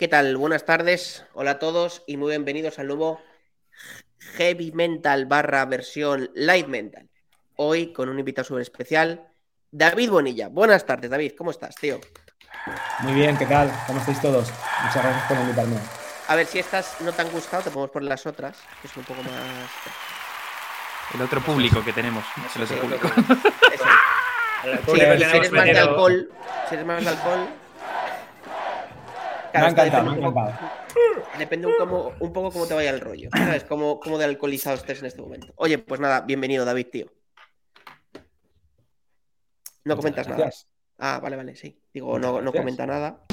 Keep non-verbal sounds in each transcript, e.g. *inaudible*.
¿Qué tal? Buenas tardes. Hola a todos y muy bienvenidos al nuevo Heavy Mental barra versión Light Mental. Hoy con un invitado súper especial, David Bonilla. Buenas tardes, David. ¿Cómo estás, tío? Muy bien, ¿qué tal? ¿Cómo estáis todos? Muchas gracias por invitarme. A ver, si estas no te han gustado, te podemos poner las otras, que es un poco más... El otro público que tenemos. El otro público. Eso. *laughs* Eres, más de alcohol, si eres más de alcohol... me ha encantado, me ha depende un poco- encantado. Depende un, poco cómo te vaya el rollo, ¿sabes? Cómo, cómo de alcoholizado estés en este momento. Oye, pues nada, bienvenido, David, tío. No Muchas comentas nada. Ah, vale, vale, sí. Digo, Muchas no, no gracias. comenta nada.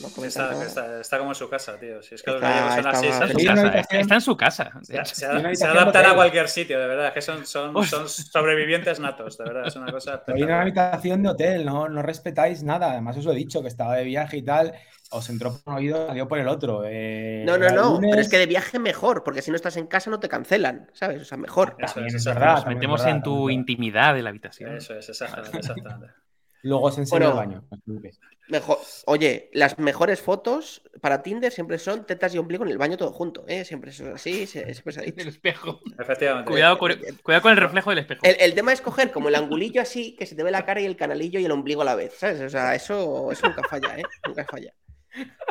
No Está, nada. está- está como en su casa, tío. Si es que los Está- gallegos son está así, Está en su casa, habitación. está en su casa. de se, hecho. se- adaptan a cualquier sitio, de verdad. Que son, son, Hostia. son sobrevivientes natos, de verdad. Es una cosa *laughs* en una habitación de hotel, no, no respetáis nada. Además, os lo he dicho, que estaba de viaje y tal. Os entró por un oído, salió por el otro. Eh, No, no, no. lunes, Pero es que de viaje mejor, porque si no estás en casa no te cancelan, ¿sabes? O sea, mejor. Eso También es, verdad. Nos metemos verdad, en tu verdad. intimidad de la habitación. Eso es, exactamente. exactamente. Luego os enseño Bueno. el baño. Mejor. Oye, las mejores fotos para Tinder siempre son tetas y ombligo en el baño todo junto, ¿eh? Siempre eso es así, siempre se ha *laughs* dicho. El espejo. Efectivamente. Cuidado con, cuidado con el reflejo del espejo. El, el tema es coger como el angulillo así, que se te ve la cara y el canalillo y el ombligo a la vez, ¿sabes? O sea, eso, eso nunca falla, ¿eh? Nunca falla.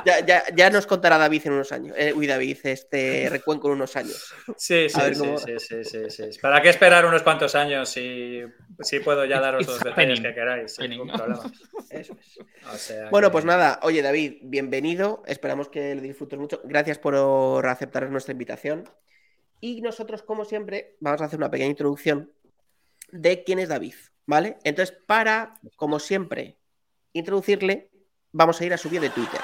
Ya, ya, ya nos contará David en unos años. Eh, uy, David, este recuenco en unos años. Sí, sí, sí, cómo- sí, sí, sí, sí. ¿Para qué esperar unos cuantos años si, si puedo ya daros It's los detalles que queráis? sin ningún problema. Eso es. O sea Bueno, que- pues nada. Oye, David, bienvenido. Esperamos que lo disfrutes mucho. Gracias por aceptar nuestra invitación. Y nosotros, como siempre, vamos a hacer una pequeña introducción de quién es David, ¿vale? Entonces, para, como siempre, introducirle, vamos a ir a su bio de Twitter.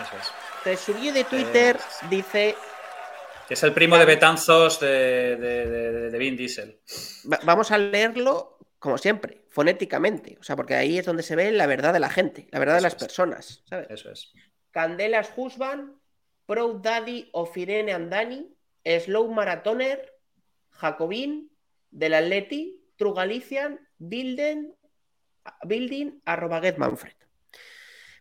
Eso es. Entonces, su bio de Twitter dice es el primo de Betanzos de, de, de, de Vin Diesel. Va- Vamos a leerlo, como siempre, fonéticamente. O sea, porque ahí es donde se ve la verdad de la gente, la verdad de las es. personas. ¿sabes? Eso es. Candelas Husband, Proud Daddy of Irene Andani, Slow Marathoner, Jacobin, Del Atleti, True Galician, Building, Building, arroba Get Manfred.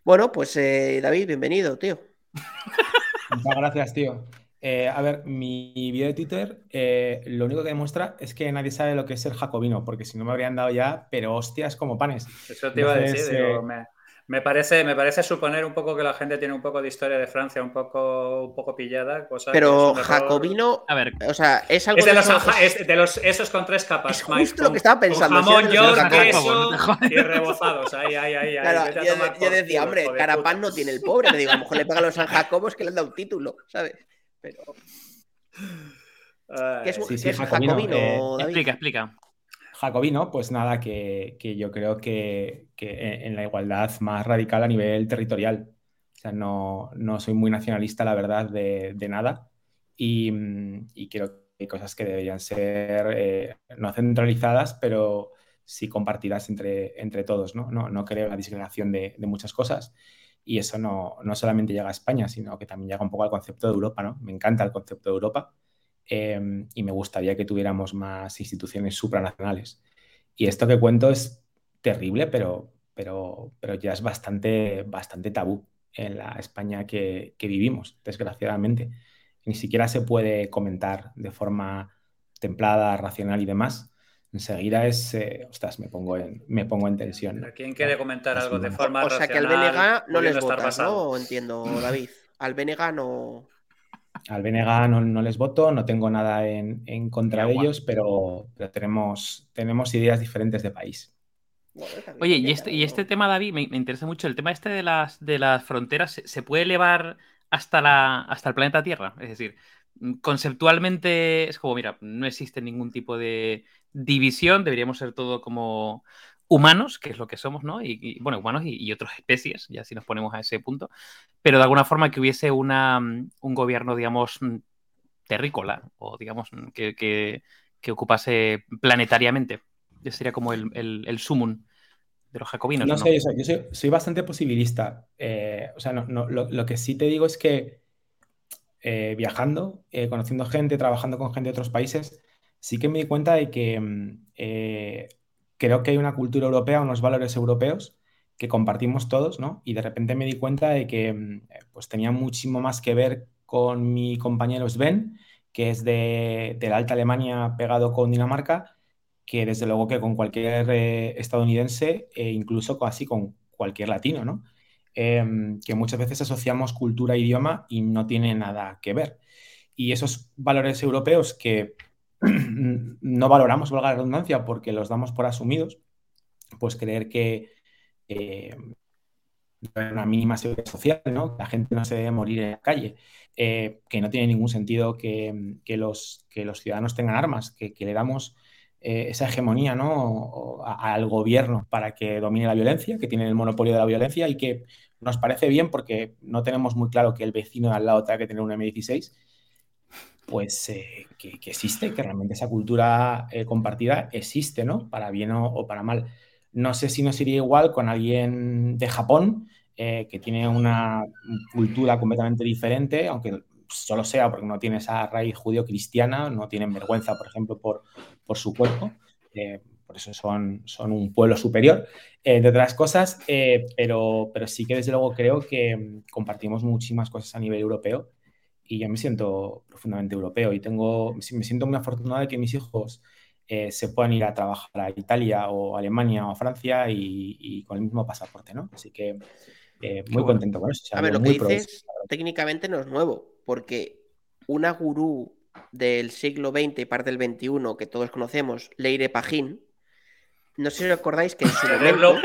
Bueno, pues eh, David, bienvenido, tío. *laughs* Muchas gracias, tío. Eh, a ver, mi vídeo de Twitter eh, lo único que demuestra es que nadie sabe lo que es ser jacobino, porque si no me habrían dado ya, pero hostias como panes. Eso te iba a decir. digo, me, me parece, me parece suponer un poco que la gente tiene un poco de historia de Francia un poco, un poco pillada. Cosa que Pero un error. jacobino, A ver, o sea, es algo Es de, de los, eso- anja- es de los esos con tres capas. Es Mike, justo lo con- que estaba con pensando, jamón, de los york, queso y rebozados. Ahí, ahí, ahí. ahí. Claro, yo, decía, hombre, de Carapán puta. no tiene el pobre. Le digo, a lo mejor le pagan a los San Jacobos que le han dado título, ¿sabes? Pero, ¿qué es, Sí, qué sí, es jacobino, jacobino, eh, David? explica, explica. Jacobino, pues nada, que, que yo creo que, que en en la igualdad más radical a nivel territorial. O sea, no, no soy muy nacionalista, la verdad, de, de nada. Y, y creo que hay cosas que deberían ser eh, no centralizadas, pero sí compartidas entre, entre todos, ¿no? No, no creo en la disgregación de, de muchas cosas. Y eso no, no solamente llega a España, sino que también llega un poco al concepto de Europa, ¿no? Me encanta el concepto de Europa eh, y me gustaría que tuviéramos más instituciones supranacionales. Y esto que cuento es terrible, pero, pero, pero ya es bastante, bastante tabú en la España que, que vivimos, desgraciadamente. Ni siquiera se puede comentar de forma templada, racional y demás. Enseguida es, eh, ostras, me pongo en, me pongo en tensión. ¿no? ¿Quién quiere comentar algo de forma O sea que al racional, BNG no les votas, basado? ¿no? Entiendo, David. Al BNG no. Al BNG no, no les voto, no tengo nada en, en contra de ellos, pero, pero tenemos, tenemos ideas diferentes de país. Oye, y este, este tema, David, me, me interesa mucho. El tema este de las, de las fronteras, ¿se, se puede elevar hasta, la, hasta el planeta Tierra? Es decir, conceptualmente es como, mira, no existe ningún tipo de división, deberíamos ser todo como humanos, que es lo que somos, ¿no? Y, y, bueno, humanos y, y otras especies, ya si nos ponemos a ese punto, pero de alguna forma que hubiese una, mm, un gobierno, digamos, mm, terrícola, o digamos, mm, que, que, que ocupase planetariamente. Ese sería como el, el, el sumum de los jacobinos. No ¿o sé, yo soy, yo soy- soy bastante posibilista. Eh, o sea, no, no, lo, lo que sí te digo es que eh, viajando, eh, conociendo gente, trabajando con gente de otros países, sí que me di cuenta de que creo que hay una cultura europea, unos valores europeos que compartimos todos, ¿no? Y de repente me di cuenta de que mm, pues tenía muchísimo más que ver con mi compañero Sven, que es de, la Alta Alemania pegado con Dinamarca, que desde luego que con cualquier eh, estadounidense e incluso casi con cualquier latino, ¿no? Em, que muchas veces asociamos cultura e idioma y no tiene nada que ver. Y esos valores europeos que no valoramos, valga la redundancia, porque los damos por asumidos, pues creer que eh, una mínima seguridad social, ¿no? La gente no se debe morir en la calle, eh, que no tiene ningún sentido que, los, que los ciudadanos tengan armas, que, le damos eh, esa hegemonía ¿no? al gobierno para que domine la violencia, que tiene el monopolio de la violencia y que nos parece bien porque no tenemos muy claro que el vecino de al lado tenga que tener un M16, pues eh, que, existe, que realmente esa cultura compartida existe, ¿no? Para bien o para mal. No sé si nos iría igual con alguien de Japón, eh, que tiene una cultura completamente diferente, aunque solo sea porque no tiene esa raíz judío-cristiana, no tienen vergüenza, por ejemplo, por, por su cuerpo. Eh, por eso son, son un pueblo superior, eh, de otras cosas, pero, pero sí que desde luego creo que compartimos muchísimas cosas a nivel europeo y yo me siento profundamente europeo y tengo, me siento muy afortunado de que mis hijos eh, se puedan ir a trabajar a Italia o Alemania o Francia y, con el mismo pasaporte, ¿no? Así que eh, muy contento con eso. a ver, lo que dices técnicamente no es nuevo, porque una gurú del siglo XX y parte del XXI que todos conocemos, Leire Pajín, no sé si os acordáis que en su *laughs* momento...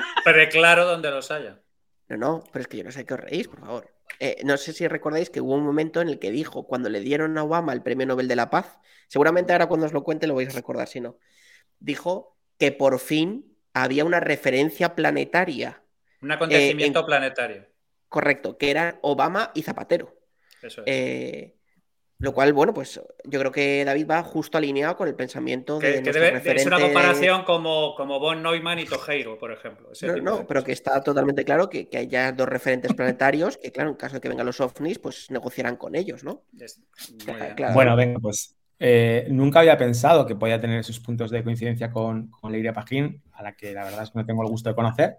claro donde los haya. No, no, pero es que yo no sé qué os reís, por favor. Eh, no sé si recordáis que hubo un momento en el que dijo, cuando le dieron a Obama el Premio Nobel de la Paz, seguramente ahora cuando os lo cuente lo vais a recordar, si no, dijo que por fin había una referencia planetaria. Un acontecimiento eh, planetario. Correcto, que eran Obama y Zapatero. Eso es. Eh, lo cual, bueno, pues yo creo que David va justo alineado con el pensamiento de. Que debe, Es una comparación como, como Von Neumann y Tojeiro, por ejemplo. no, no pero que está totalmente claro que, que haya dos referentes planetarios que, claro, en caso de que vengan los ovnis, pues negociarán con ellos, ¿no? Bueno, venga, pues eh, nunca había pensado que podía tener esos puntos de coincidencia con, con Leiria Pajín, a la que la verdad es que no tengo el gusto de conocer.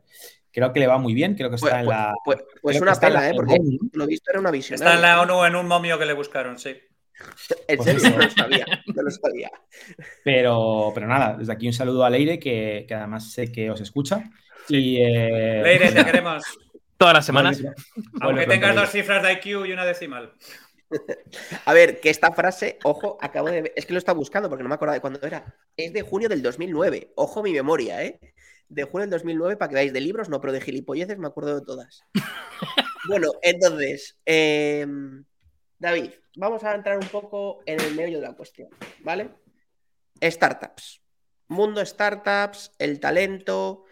Creo que le va muy bien, creo que está pues, en la. Pues, pues una pena, ¿eh? Porque lo visto era una visión. Está en la ONU en un momio que le buscaron, sí. *laughs* En pues serio, no lo sabía, no lo sabía. Pero, pero nada, desde aquí un saludo a Leire, que, que además sé que os escucha. Y, eh, Leire, te *laughs* queremos. Todas las semanas. Aunque tengas dos cifras de IQ y una decimal. *laughs* A ver, que esta frase, ojo, acabo de. Es que lo está buscando porque no me acuerdo de cuándo era. Es de junio del 2009. Ojo mi memoria, ¿eh? De junio del 2009, para que veáis de libros, no, pero de gilipolleces me acuerdo de todas. bueno, entonces. Eh... David, vamos a entrar un poco en el medio de la cuestión, ¿vale? Startups. Mundo startups, el talento.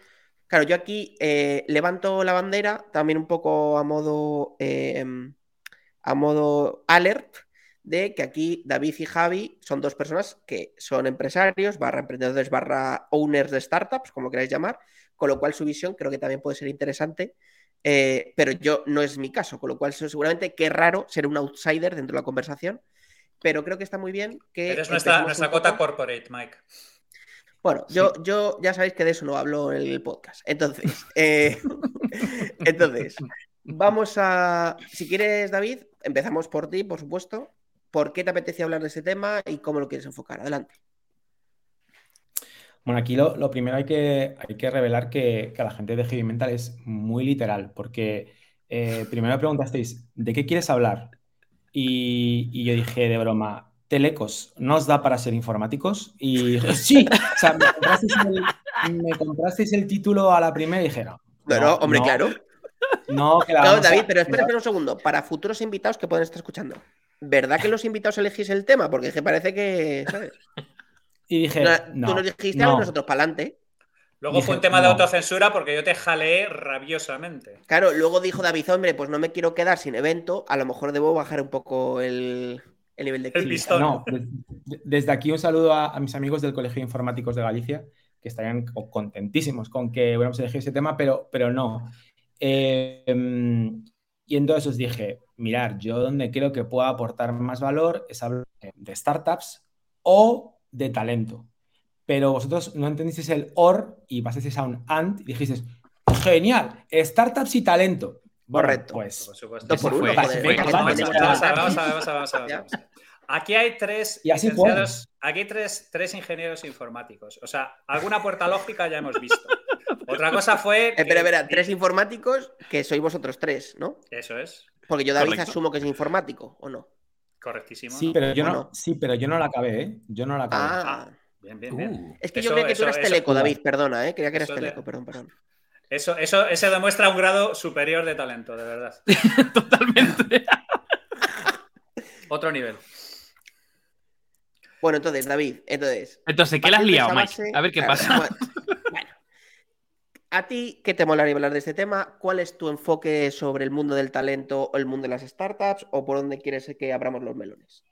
Claro, yo aquí eh, levanto la bandera también un poco a modo, em, a modo alert de que aquí David y Javi son dos personas que son empresarios, barra emprendedores, barra owners de startups, como queráis llamar, con lo cual su visión creo que también puede ser interesante eh, pero yo no es mi caso, con lo cual seguramente qué raro ser un outsider dentro de la conversación, pero creo que está muy bien que... Eres nuestra, nuestra cota corporate, Mike. Bueno, yo, yo ya sabéis que de eso no hablo en el podcast. Entonces, eh, *laughs* entonces, vamos a. Si quieres, David, empezamos por ti, por supuesto. ¿Por qué te apetece hablar de ese tema y cómo lo quieres enfocar? Adelante. Bueno, aquí lo, primero hay que, hay que revelar que, a la gente de Heavy Mental es muy literal, porque eh, primero me preguntasteis, ¿de qué quieres hablar? Y, yo dije de broma, Telecos, ¿no os da para ser informáticos? Y dije, *laughs* sí, o sea, me comprasteis, el, título a la primera y dije, no. No, hombre, claro. No, que la no David, pero espera, un segundo. Para futuros invitados que pueden estar escuchando, ¿verdad que los invitados elegís el tema? Porque es que parece que, ¿sabes? Y dije, no, tú nos dijiste a nosotros para adelante. Luego fue un tema de autocensura porque yo te jaleé rabiosamente. Claro, luego dijo David, hombre, pues no me quiero quedar sin evento, a lo mejor debo bajar un poco el, nivel de el pistón. No, desde aquí un saludo a, mis amigos del Colegio de Informáticos de Galicia, que estarían contentísimos con que hubiéramos elegido ese tema, pero, pero no. Em, y entonces os dije, mirar, yo donde creo que pueda aportar más valor es hablar de startups o de talento. Pero vosotros no entendisteis el or y pasasteis a un and y dijisteis, Genial. Startups y talento. Correcto. Pues. Por supuesto. por uno. Aquí hay tres Y así licenciados- aquí hay tres, tres ingenieros informáticos. O sea, alguna puerta lógica ya hemos visto. Otra cosa fue. Eh, que- Espera, espera, tres informáticos que sois vosotros tres, ¿no? Eso es, Porque yo, David, Correcto. asumo que es informático, ¿o no? Correctísimo. Sí, ¿no? pero yo ¿O no, sí, pero yo no la acabé, ¿eh? Yo no la acabé. Ah, Bien, bien, bien. Uh, es que yo creía que tú eras eso- teleco, David, perdona, ¿eh? Creía que eras teleco, perdón, perdón. Eso, eso, eso demuestra un grado superior de talento, de verdad. *laughs* totalmente. Otro nivel. Bueno, entonces, David, entonces. Entonces, ¿qué le has liado, Mike? base- A ver qué pasa. A ti, ¿qué te molaría hablar de este tema? ¿Cuál es tu enfoque sobre el mundo del talento o el mundo de las startups? ¿O por dónde quieres que abramos los melones?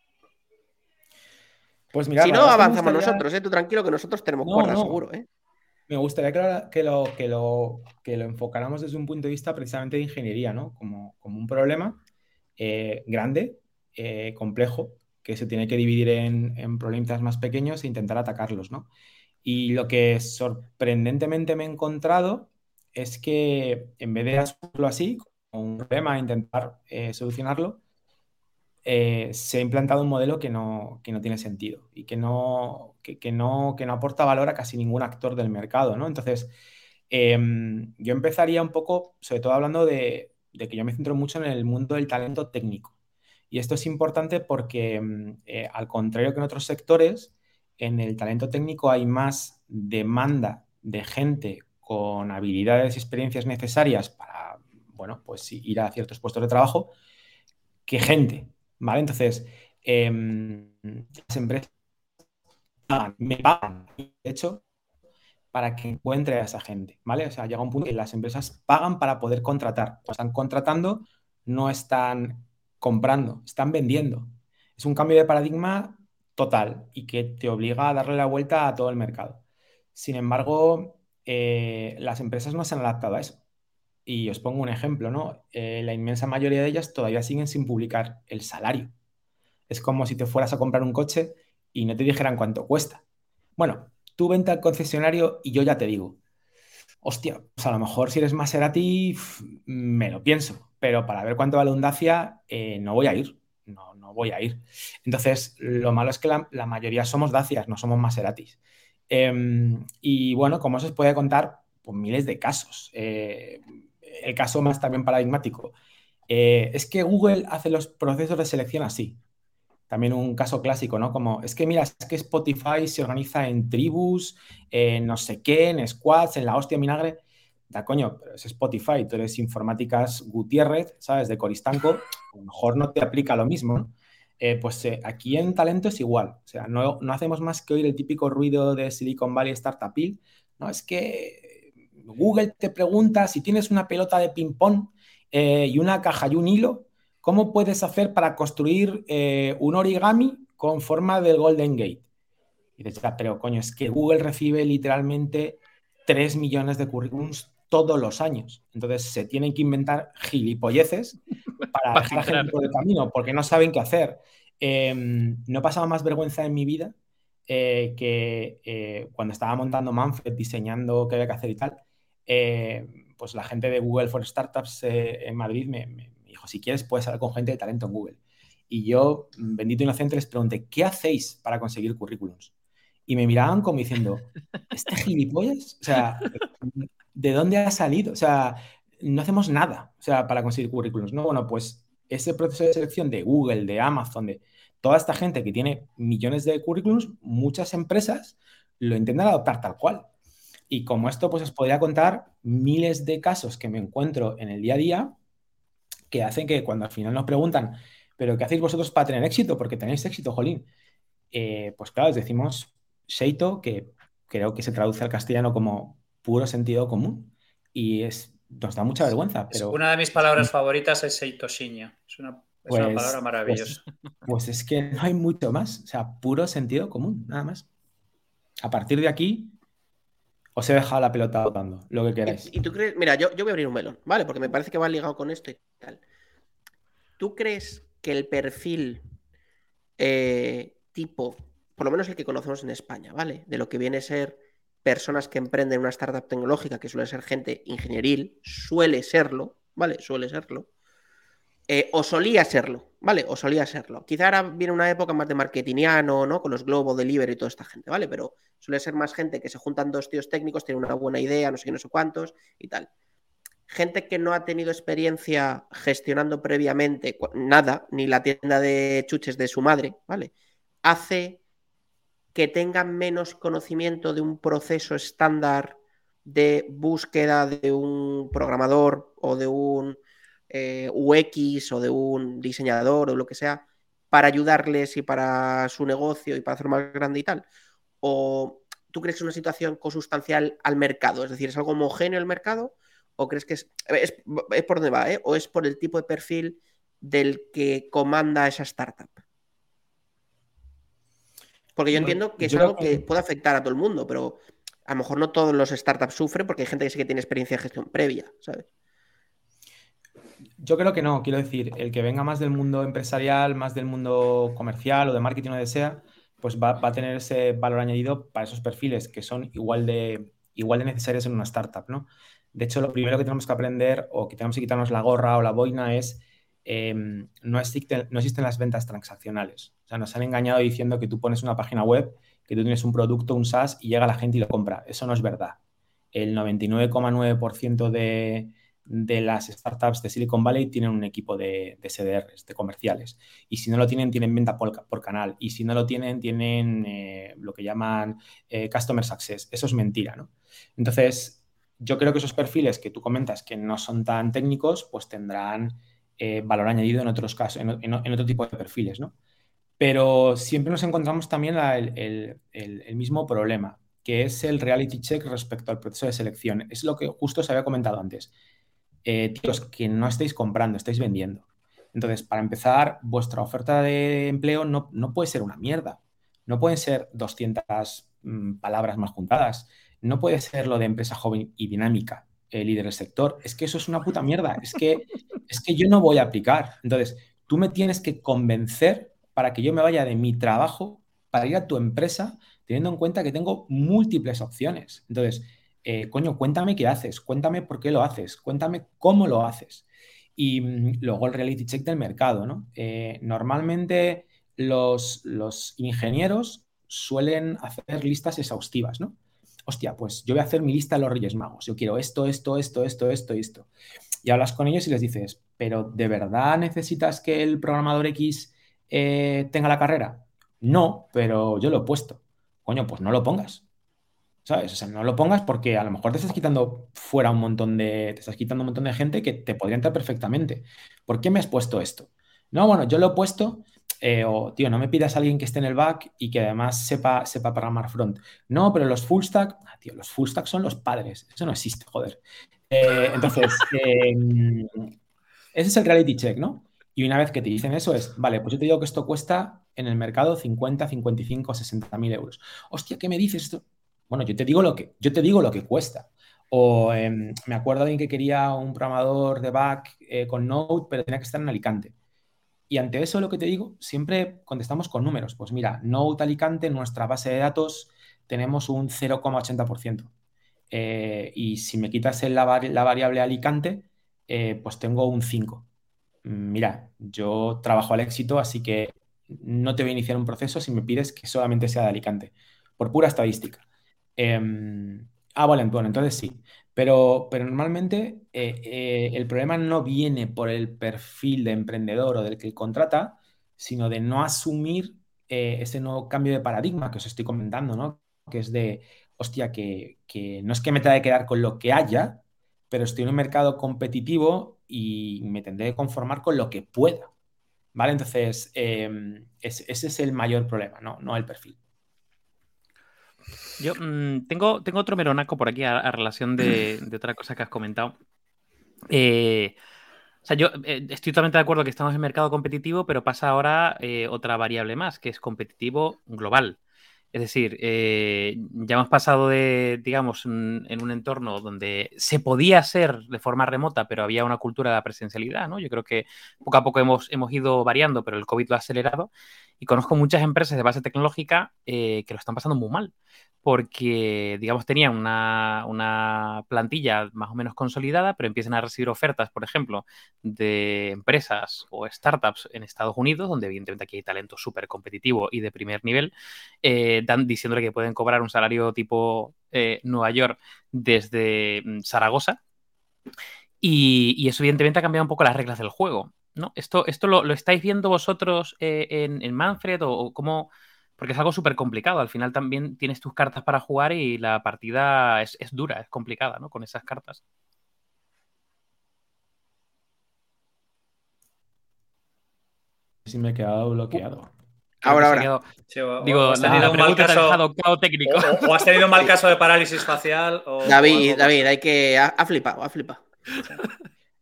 Pues mira, si no, avanzamos gustaría- nosotros, ¿eh? Tú tranquilo que nosotros tenemos No, cuerda, no. seguro, ¿eh? Me gustaría que lo, que lo, que lo, que lo enfocáramos desde un punto de vista precisamente de ingeniería, ¿no? Como, como un problema eh, grande, eh, complejo, que se tiene que dividir en, en problemitas más pequeños e intentar atacarlos, ¿no? Y lo que sorprendentemente me he encontrado es que en vez de asumirlo así, como un problema, intentar eh, solucionarlo, eh, se ha implantado un modelo que no, que no tiene sentido y que no, que no, que no aporta valor a casi ningún actor del mercado, ¿no? Entonces, em, yo empezaría un poco, sobre todo hablando de, de que yo me centro mucho en el mundo del talento técnico. Y esto es importante porque, em, eh, al contrario que en otros sectores, en el talento técnico hay más demanda de gente con habilidades y experiencias necesarias para, bueno, pues ir a ciertos puestos de trabajo que gente, ¿vale? Entonces, em, las empresas me pagan, de hecho, para que encuentre a esa gente, ¿vale? O sea, llega un punto que las empresas pagan para poder contratar. Están contratando, no están comprando, están vendiendo. Es un cambio de paradigma total y que te obliga a darle la vuelta a todo el mercado. Sin embargo, eh, las empresas no se han adaptado a eso. Y os pongo un ejemplo, ¿no? Eh, la inmensa mayoría de ellas todavía siguen sin publicar el salario. Es como si te fueras a comprar un coche y no te dijeran cuánto cuesta. Bueno, tú vente al concesionario y yo ya te digo, hostia, pues a lo mejor si eres Maserati, pf, me lo pienso, pero para ver cuánto vale un Dacia, eh, no voy a ir. No, no voy a ir. Entonces, lo malo es que la, mayoría somos Dacias, no somos Maseratis. Em, y bueno, como os puede contar, pues miles de casos. Eh, el caso más también paradigmático. eh, es que Google hace los procesos de selección así. También un caso clásico, ¿no? Como, es que mira, es que Spotify se organiza en tribus, en no sé qué, en squads, en la hostia vinagre. Da coño, pero es Spotify, tú eres informáticas Gutiérrez, ¿sabes? De Coristanco, a lo mejor no te aplica lo mismo. Eh, pues eh, aquí en talento es igual. O sea, no, no, hacemos más que oír el típico ruido de Silicon Valley Startupil. No, es que Google te pregunta si tienes una pelota de ping-pong eh, y una caja y un hilo, ¿cómo puedes hacer para construir un origami con forma del Golden Gate? Y dices, "Ya, pero coño, es que Google recibe literalmente 3 millones de currículums todos los años. Entonces se tienen que inventar gilipolleces *laughs* para Para dejar a gente por el camino, porque no saben qué hacer. Eh, no he pasado más vergüenza en mi vida eh, que eh, cuando estaba montando Manfred, diseñando qué había que hacer y tal, eh, pues la gente de Google for Startups en Madrid me, me dijo, si quieres puedes hablar con gente de talento en Google. Y yo, bendito inocente, les pregunté, ¿qué hacéis para conseguir currículums? Y me miraban como diciendo, ¿este gilipollas? O sea, ¿de dónde ha salido? O sea, no hacemos nada o sea, para conseguir currículums. No, bueno, pues ese proceso de selección de Google, de Amazon, de toda esta gente que tiene millones de currículums, muchas empresas lo intentan adoptar tal cual. Y como esto, pues os podría contar miles de casos que me encuentro en el día a día que hacen que cuando al final nos preguntan, ¿pero qué hacéis vosotros para tener éxito? Porque tenéis éxito, Jolín. Eh, pues claro, les decimos Sheito, que creo que se traduce al castellano como puro sentido común. Y es, nos da mucha vergüenza. Pero, Una de mis palabras favoritas es Seitoshiña. Es una, es pues, una palabra maravillosa. Pues, pues es que no hay mucho más. O sea, puro sentido común, nada más. A partir de aquí, os he dejado la pelota botando, lo que queráis. ¿Y, y tú crees? Mira, yo, yo voy a abrir un melón, ¿vale? Porque me parece que va ligado con esto y tal. ¿Tú crees que el perfil eh, tipo, por lo menos el que conocemos en España, ¿vale? De lo que viene a ser personas que emprenden una startup tecnológica, que suele ser gente ingenieril, suele serlo, ¿vale? Suele serlo. Eh, o solía serlo, ¿vale? O solía serlo. Quizá ahora viene una época más de marketingiano, ¿no? Con los Globo, Delivery y toda esta gente, ¿vale? Pero suele ser más gente que se juntan dos tíos técnicos, tienen una buena idea, no sé qué, no sé cuántos y tal. Gente que no ha tenido experiencia gestionando previamente nada, ni la tienda de chuches de su madre, ¿vale? Hace que tengan menos conocimiento de un proceso estándar de búsqueda de un programador o de un eh, UX o de un diseñador o lo que sea para ayudarles y para su negocio y para hacer más grande y tal? ¿O tú crees que es una situación consustancial al mercado? Es decir, ¿es algo homogéneo el mercado? ¿O crees que es, por donde va? ¿eh? ¿O es por el tipo de perfil del que comanda esa startup? Porque yo entiendo que es algo que puede afectar a todo el mundo, pero a lo mejor no todos los startups sufren porque hay gente que sí que tiene experiencia de gestión previa, ¿sabes? Yo creo que no, quiero decir, el que venga más del mundo empresarial, más del mundo comercial o de marketing o de sea, pues va, a tener ese valor añadido para esos perfiles que son igual de, igual de necesarios en una startup, ¿no? De hecho, lo primero que tenemos que aprender o que tenemos que quitarnos la gorra o la boina es em, no, existen, no existen las ventas transaccionales. O sea, nos han engañado diciendo que tú pones una página web, que tú tienes un producto, un SaaS y llega la gente y lo compra. Eso no es verdad. El 99,9% de, de las startups de Silicon Valley tienen un equipo de, de CDRs, de comerciales. Y si no lo tienen, tienen venta por, canal. Y si no lo tienen, tienen eh, lo que llaman eh, Customer Success. Eso es mentira, ¿no? Entonces, yo creo que esos perfiles que tú comentas que no son tan técnicos, pues tendrán eh, valor añadido en otros casos, en, otro tipo de perfiles, ¿no? Pero siempre nos encontramos también el, mismo problema, que es el reality check respecto al proceso de selección. Es lo que justo se había comentado antes eh, tíos, que no estáis comprando, estáis vendiendo. Entonces, para empezar, vuestra oferta de empleo no, puede ser una mierda. No pueden ser 200 mm, palabras más juntadas. No puede ser lo de empresa joven y dinámica, el líder del sector. Es que eso es una puta mierda. Es que, *laughs* es que yo no voy a aplicar. Entonces, tú me tienes que convencer para que yo me vaya de mi trabajo para ir a tu empresa, teniendo en cuenta que tengo múltiples opciones. Entonces, eh, coño, cuéntame qué haces, cuéntame por qué lo haces, cuéntame cómo lo haces. Y mm, luego el reality check del mercado, ¿no? Eh, normalmente los, ingenieros suelen hacer listas exhaustivas, ¿no? Hostia, pues yo voy a hacer mi lista de los Reyes Magos. Yo quiero esto, esto, esto, esto, esto esto. Y hablas con ellos y les dices, pero ¿de verdad necesitas que el programador X eh, tenga la carrera? No, pero yo lo he puesto. Coño, pues no lo pongas. ¿Sabes? O sea, no lo pongas porque a lo mejor te estás quitando fuera un montón de. Te estás quitando un montón de gente que te podría entrar perfectamente. ¿Por qué me has puesto esto? No, bueno, yo lo he puesto. Eh, o, tío, no me pidas a alguien que esté en el back y que además sepa, sepa programar front. No, pero los full stack, ah, tío, los full stack son los padres. Eso no existe, joder. Eh, entonces, *laughs* em, ese es el reality check, ¿no? Y una vez que te dicen eso es, vale, pues yo te digo que esto cuesta en el mercado 50, 55, 60 mil euros. Hostia, ¿qué me dices esto? Bueno, yo te digo lo que, yo te digo lo que cuesta. O em, me acuerdo de alguien que quería un programador de back eh, con Node, pero tenía que estar en Alicante. Y ante eso lo que te digo, siempre contestamos con números. Pues mira, Node Alicante, en nuestra base de datos tenemos un 0,80%. Eh, y si me quitas la, variable Alicante, eh, pues tengo un 5. Mira, yo trabajo al éxito, así que no te voy a iniciar un proceso si me pides que solamente sea de Alicante, por pura estadística. Em, ah, bueno, entonces sí. Pero, pero normalmente eh, eh, el problema no viene por el perfil de emprendedor o del que contrata, sino de no asumir eh, ese nuevo cambio de paradigma que os estoy comentando, ¿no? Que es de, hostia, que, no es que me tenga que quedar con lo que haya, pero estoy en un mercado competitivo y me tendré que conformar con lo que pueda. ¿Vale? Entonces, em, ese es el mayor problema, ¿no? No el perfil. Yo mm, tengo, tengo otro meronaco por aquí a, relación *clears throat* de, otra cosa que has comentado. Eh, o sea, yo eh, estoy totalmente de acuerdo que estamos en mercado competitivo, pero pasa ahora eh, otra variable más, que es competitivo global. Es decir, eh, ya hemos pasado de, digamos, en un entorno donde se podía hacer de forma remota, pero había una cultura de la presencialidad, ¿no? Yo creo que poco a poco hemos, hemos ido variando, pero el COVID lo ha acelerado. Y conozco muchas empresas de base tecnológica eh, que lo están pasando muy mal porque, digamos, tenían una, plantilla más o menos consolidada, pero empiezan a recibir ofertas, por ejemplo, de empresas o startups en Estados Unidos, donde evidentemente aquí hay talento súper competitivo y de primer nivel, eh, dan, diciéndole que pueden cobrar un salario tipo eh, Nueva York desde mm, Zaragoza. Y, eso evidentemente ha cambiado un poco las reglas del juego. ¿no? ¿Esto, esto lo, estáis viendo vosotros eh, en, Manfred o, o cómo porque es algo súper complicado. Al final también tienes tus cartas para jugar y la partida es, dura, es complicada, ¿no? Con esas cartas. Sí, me he quedado bloqueado. Ahora, ahora. digo, has tenido un mal caso, técnico. O, has tenido un mal caso de parálisis facial. David, David, hay que. Ha, flipado, ha flipado.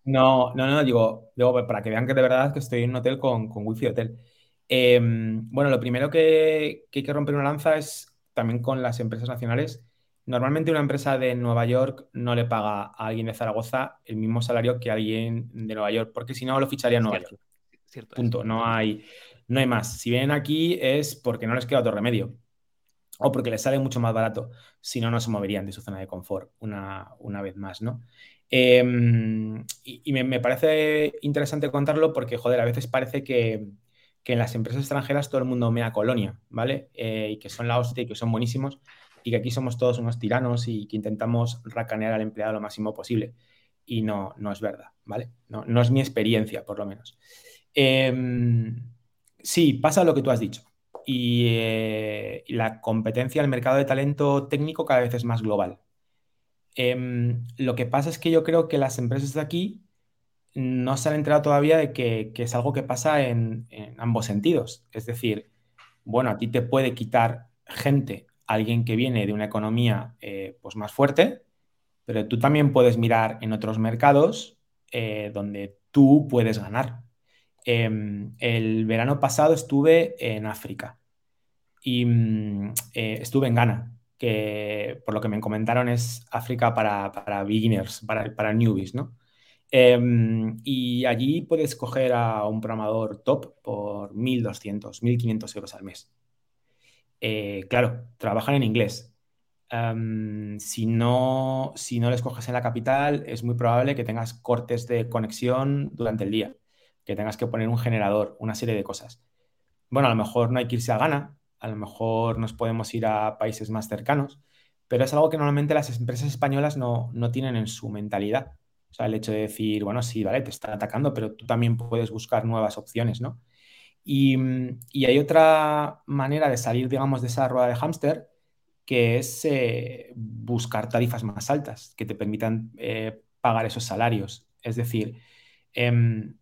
No, no, no, digo, digo, para que vean que de verdad que estoy en un hotel con, con wifi hotel. Em, bueno, lo primero que, hay que romper una lanza es también con las empresas nacionales. Normalmente una empresa de Nueva York no le paga a alguien de Zaragoza el mismo salario que a alguien de Nueva York, porque si no lo ficharía en Nueva York. Punto. No hay, no hay más. Si vienen aquí es porque no les queda otro remedio o porque les sale mucho más barato. Si no, no se moverían de su zona de confort una, vez más, ¿no? Em, y, me, me, parece interesante contarlo porque, joder, a veces parece que, que en las empresas extranjeras todo el mundo mea colonia, ¿vale? Eh, y que son la hostia y que son buenísimos y que aquí somos todos unos tiranos y que intentamos racanear al empleado lo máximo posible. Y no, no es verdad, ¿vale? No, no es mi experiencia, por lo menos. Em, sí, pasa lo que tú has dicho. Y, eh, la competencia el mercado de talento técnico cada vez es más global. Em, lo que pasa es que yo creo que las empresas de aquí no se han enterado todavía de que, es algo que pasa en, ambos sentidos. Es decir, bueno, a ti te puede quitar gente, alguien que viene de una economía eh, pues más fuerte, pero tú también puedes mirar en otros mercados eh, donde tú puedes ganar. Em, el verano pasado estuve en África y mm, eh, estuve en Ghana, que por lo que me comentaron es África para, beginners, para, para newbies, ¿no? Em, y allí puedes coger a un programador top por 1.200, 1.500 euros al mes. Eh, claro, trabajan en inglés. Em, si, no, si no les coges en la capital, es muy probable que tengas cortes de conexión durante el día, que tengas que poner un generador, una serie de cosas. Bueno, a lo mejor no hay que irse a Ghana, a lo mejor nos podemos ir a países más cercanos, pero es algo que normalmente las empresas españolas no, no tienen en su mentalidad. O sea, el hecho de decir, bueno, sí, vale, te están atacando, pero tú también puedes buscar nuevas opciones, ¿no? Y, hay otra manera de salir, digamos, de esa rueda de hámster, que es eh, buscar tarifas más altas que te permitan eh, pagar esos salarios. Es decir, em,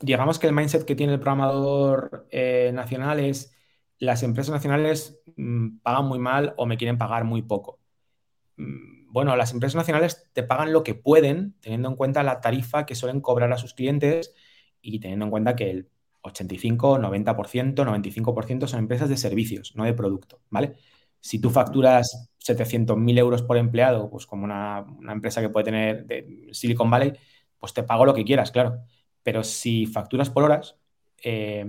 digamos que el mindset que tiene el programador eh, nacional es las empresas nacionales mm, pagan muy mal o me quieren pagar muy poco. Mm, bueno, las empresas nacionales te pagan lo que pueden, teniendo en cuenta la tarifa que suelen cobrar a sus clientes y teniendo en cuenta que el 85, 90%, 95% son empresas de servicios, no de producto, ¿vale? Si tú facturas 700.000 euros por empleado, pues como una, empresa que puede tener de Silicon Valley, pues te pago lo que quieras, claro. Pero si facturas por horas, eh,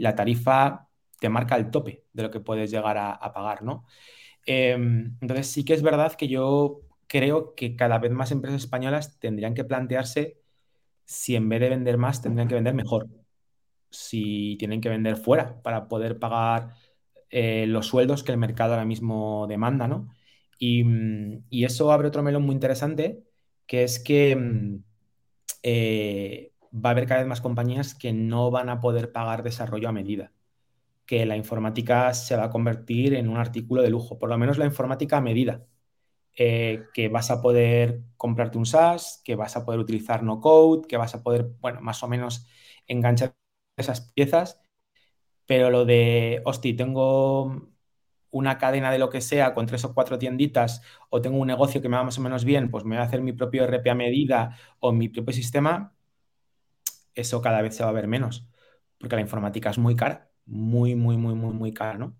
la tarifa te marca el tope de lo que puedes llegar a, pagar, ¿no? Em, entonces sí que es verdad que yo creo que cada vez más empresas españolas tendrían que plantearse si en vez de vender más tendrían que vender mejor. Si tienen que vender fuera para poder pagar eh, los sueldos que el mercado ahora mismo demanda, ¿no? Y, eso abre otro melón muy interesante, que es que mm, eh, va a haber cada vez más compañías que no van a poder pagar desarrollo a medida que la informática se va a convertir en un artículo de lujo, por lo menos la informática a medida, eh, que vas a poder comprarte un SaaS, que vas a poder utilizar no code, que vas a poder, bueno, más o menos enganchar esas piezas, pero lo de, hostia, tengo una cadena de lo que sea con tres o cuatro tienditas o tengo un negocio que me va más o menos bien, pues me voy a hacer mi propio RP a medida o mi propio sistema, eso cada vez se va a ver menos, porque la informática es muy cara muy, muy, muy, muy, muy cara, ¿no?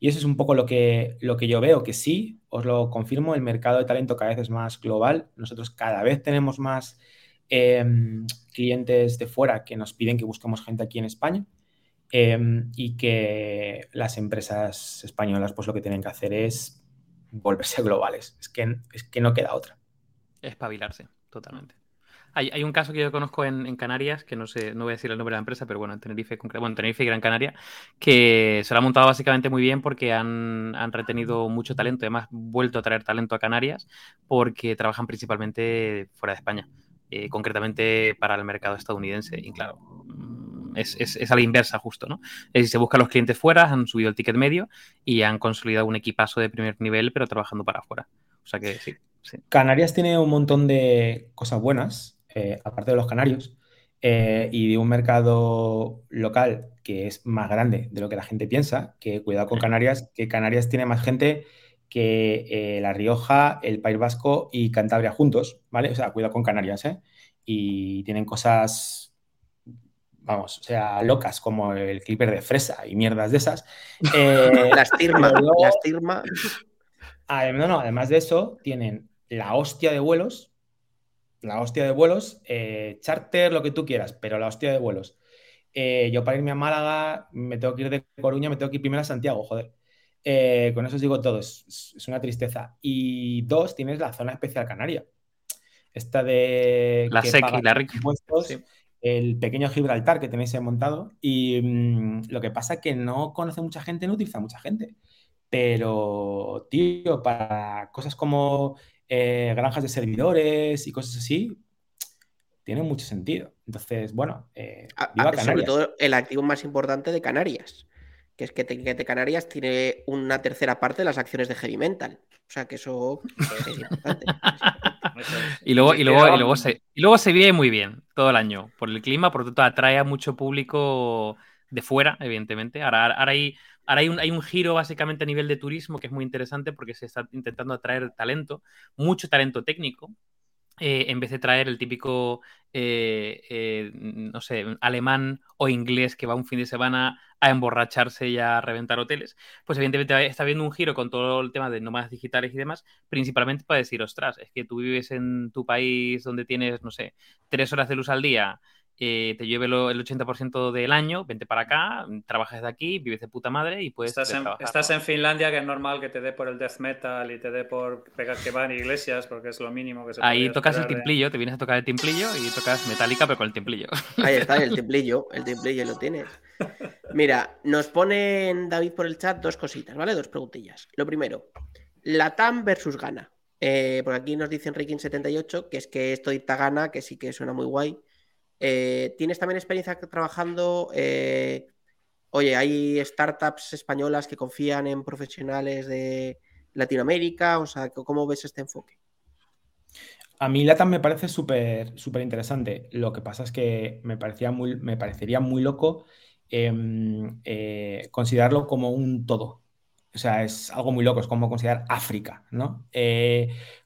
Y eso es un poco lo que, lo que yo veo, que sí, os lo confirmo, el mercado de talento cada vez es más global. Nosotros cada vez tenemos más em, clientes de fuera que nos piden que busquemos gente aquí en España em, y que las empresas españolas pues lo que tienen que hacer es volverse *laughs* globales. Es que, es que no queda otra. Espabilarse, totalmente. Hay, un caso que yo conozco en, Canarias, que no sé, no voy a decir el nombre de la empresa, pero bueno, en Tenerife, bueno, Tenerife y Gran Canaria, que se lo ha montado básicamente muy bien porque han, retenido mucho talento, además vuelto a traer talento a Canarias porque trabajan principalmente fuera de España, eh, concretamente para el mercado estadounidense. Y claro, mm, es, a la inversa justo, ¿no? Es decir, se buscan los clientes fuera, han subido el ticket medio y han consolidado un equipazo de primer nivel, pero trabajando para afuera. O sea que sí. Canarias tiene un montón de cosas buenas eh, aparte de los canarios, eh, y de un mercado local que es más grande de lo que la gente piensa, que cuidado con Canarias, que Canarias tiene más gente que eh, La Rioja, el País Vasco y Cantabria juntos, ¿vale? O sea, cuidado con Canarias, ¿eh? Y tienen cosas, vamos, o sea, locas, como el clipper de fresa y mierdas de esas. *laughs* las tirma, las tirma. No, no, además de eso, tienen la hostia de vuelos, la hostia de vuelos, eh, charter, lo que tú quieras, pero la hostia de vuelos. Eh, yo para irme a Málaga me tengo que ir de Coruña, me tengo que ir primero a Santiago, joder. Eh, con eso os digo todo, es, una tristeza. Y dos, tienes la zona especial canaria. Esta de... La SEC y la RIC. El pequeño Gibraltar que tenéis montado. Y mm, lo que pasa es que no conoce mucha gente, no utiliza mucha gente. Pero, tío, para cosas como eh, granjas de servidores y cosas así, tiene mucho sentido. Entonces, bueno, eh, sobre todo el activo más importante de Canarias, que es que, te, Canarias tiene una tercera parte de las acciones de Heavy Mental. O sea que eso es *laughs* importante. y luego, y luego, y luego se, y luego se vive muy bien todo el año por el clima, por lo tanto atrae a mucho público de fuera, evidentemente. Ahora, ahora hay Ahora hay un, hay un giro básicamente a nivel de turismo que es muy interesante porque se está intentando atraer talento, mucho talento técnico, eh, en vez de traer el típico, eh, eh, no sé, alemán o inglés que va un fin de semana a emborracharse y a reventar hoteles, pues evidentemente está habiendo un giro con todo el tema de nómadas digitales y demás, principalmente para decir, ostras, es que tú vives en tu país donde tienes, no sé, tres horas de luz al día, eh, te lleve el 80% del año, vente para acá, trabajas de aquí, vives de puta madre y puedes. Estás, en, estás en, Finlandia, que es normal que te dé por el death metal y te dé por pegar que van iglesias, porque es lo mínimo que se Ahí tocas el timplillo, te vienes a tocar el timplillo y tocas metálica, pero con el timplillo. Ahí está, el *laughs* timplillo, el timplillo lo tienes. Mira, nos ponen David por el chat dos cositas, ¿vale? Dos preguntillas. Lo primero, Latam versus Gana. Eh, por aquí nos dice Enrique78 que es que esto dicta Gana, que sí que suena muy guay. Eh, ¿Tienes también experiencia trabajando? Eh, oye, hay startups españolas que confían en profesionales de Latinoamérica. O sea, ¿cómo ves este enfoque? A mí LATAM me parece súper súper interesante. Lo que pasa es que me, parecía muy, me parecería muy loco em, eh, considerarlo como un todo. O sea, es algo muy loco, es como considerar África, ¿no?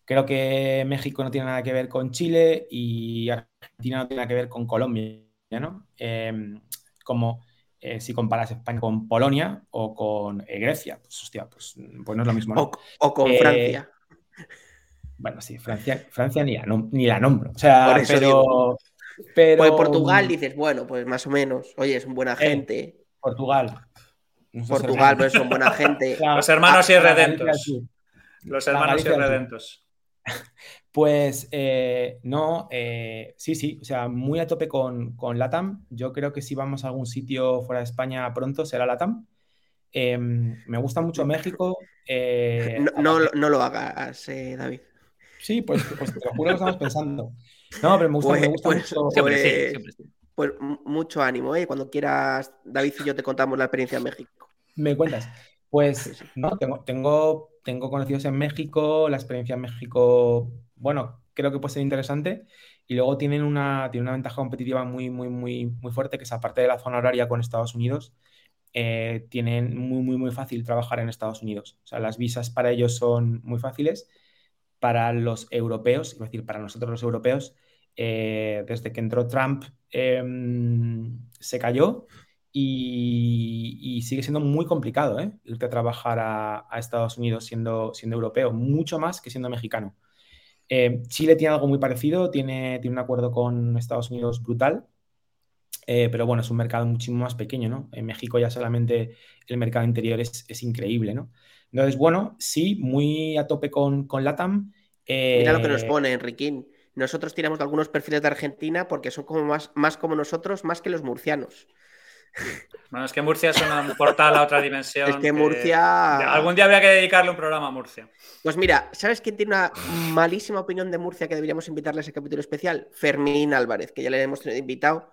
creo que México no tiene nada que ver con Chile y Argentina no tiene nada que ver con Colombia, ¿no? Em, como eh, si comparas España con Polonia o con eh, Grecia, pues hostia, pues, pues, no es lo mismo. ¿no? O, con Francia. Bueno, sí, Francia, Francia ni, la, ni la nombro. O sea, pero, pero... Pues Portugal dices, bueno, pues más o menos. Oye, es un buena eh, gente. Portugal. Portugal, pues son buena gente. *laughs* Los hermanos y redentos. Los hermanos y redentos. *laughs* Pues eh, no, eh, sí, sí, o sea, muy a tope con, LATAM. Yo creo que si vamos a algún sitio fuera de España pronto será LATAM. Em, me gusta mucho México. Eh, *laughs* no, lo hagas, David. Sí, pues, pues, te lo juro que estamos pensando. No, pero me gusta, pues, pues, mucho. Pues, mucho ánimo, ¿eh? Cuando quieras, David y yo te contamos la experiencia en México. Me cuentas. Pues no, tengo, tengo, tengo conocidos en México, la experiencia en México, bueno, creo que puede ser interesante. Y luego tienen una, una ventaja competitiva muy, muy, muy, muy fuerte, que es aparte de la zona horaria con Estados Unidos, eh, tienen muy, muy, muy fácil trabajar en Estados Unidos. O sea, las visas para ellos son muy fáciles. Para los europeos, es decir, para nosotros los europeos, eh, desde que entró Trump em, se cayó y, sigue siendo muy complicado ¿eh? irte a trabajar a, Estados Unidos siendo, siendo europeo, mucho más que siendo mexicano. Eh, Chile tiene algo muy parecido, tiene, tiene un acuerdo con Estados Unidos brutal, eh, pero bueno, es un mercado muchísimo más pequeño, ¿no? En México ya solamente el mercado interior es, es increíble, ¿no? Entonces, bueno, sí, muy a tope con, con LATAM. Mira lo que nos pone, Enriquín. Nosotros tiramos algunos perfiles de Argentina porque son como más, más como nosotros, más que los murcianos. Bueno, es que Murcia es un portal a otra dimensión. Es que Murcia. Algún día habría que dedicarle un programa a Murcia. Pues mira, ¿sabes quién tiene una malísima opinión de Murcia que deberíamos invitarle a ese capítulo especial? Fermín Álvarez, que ya le hemos invitado.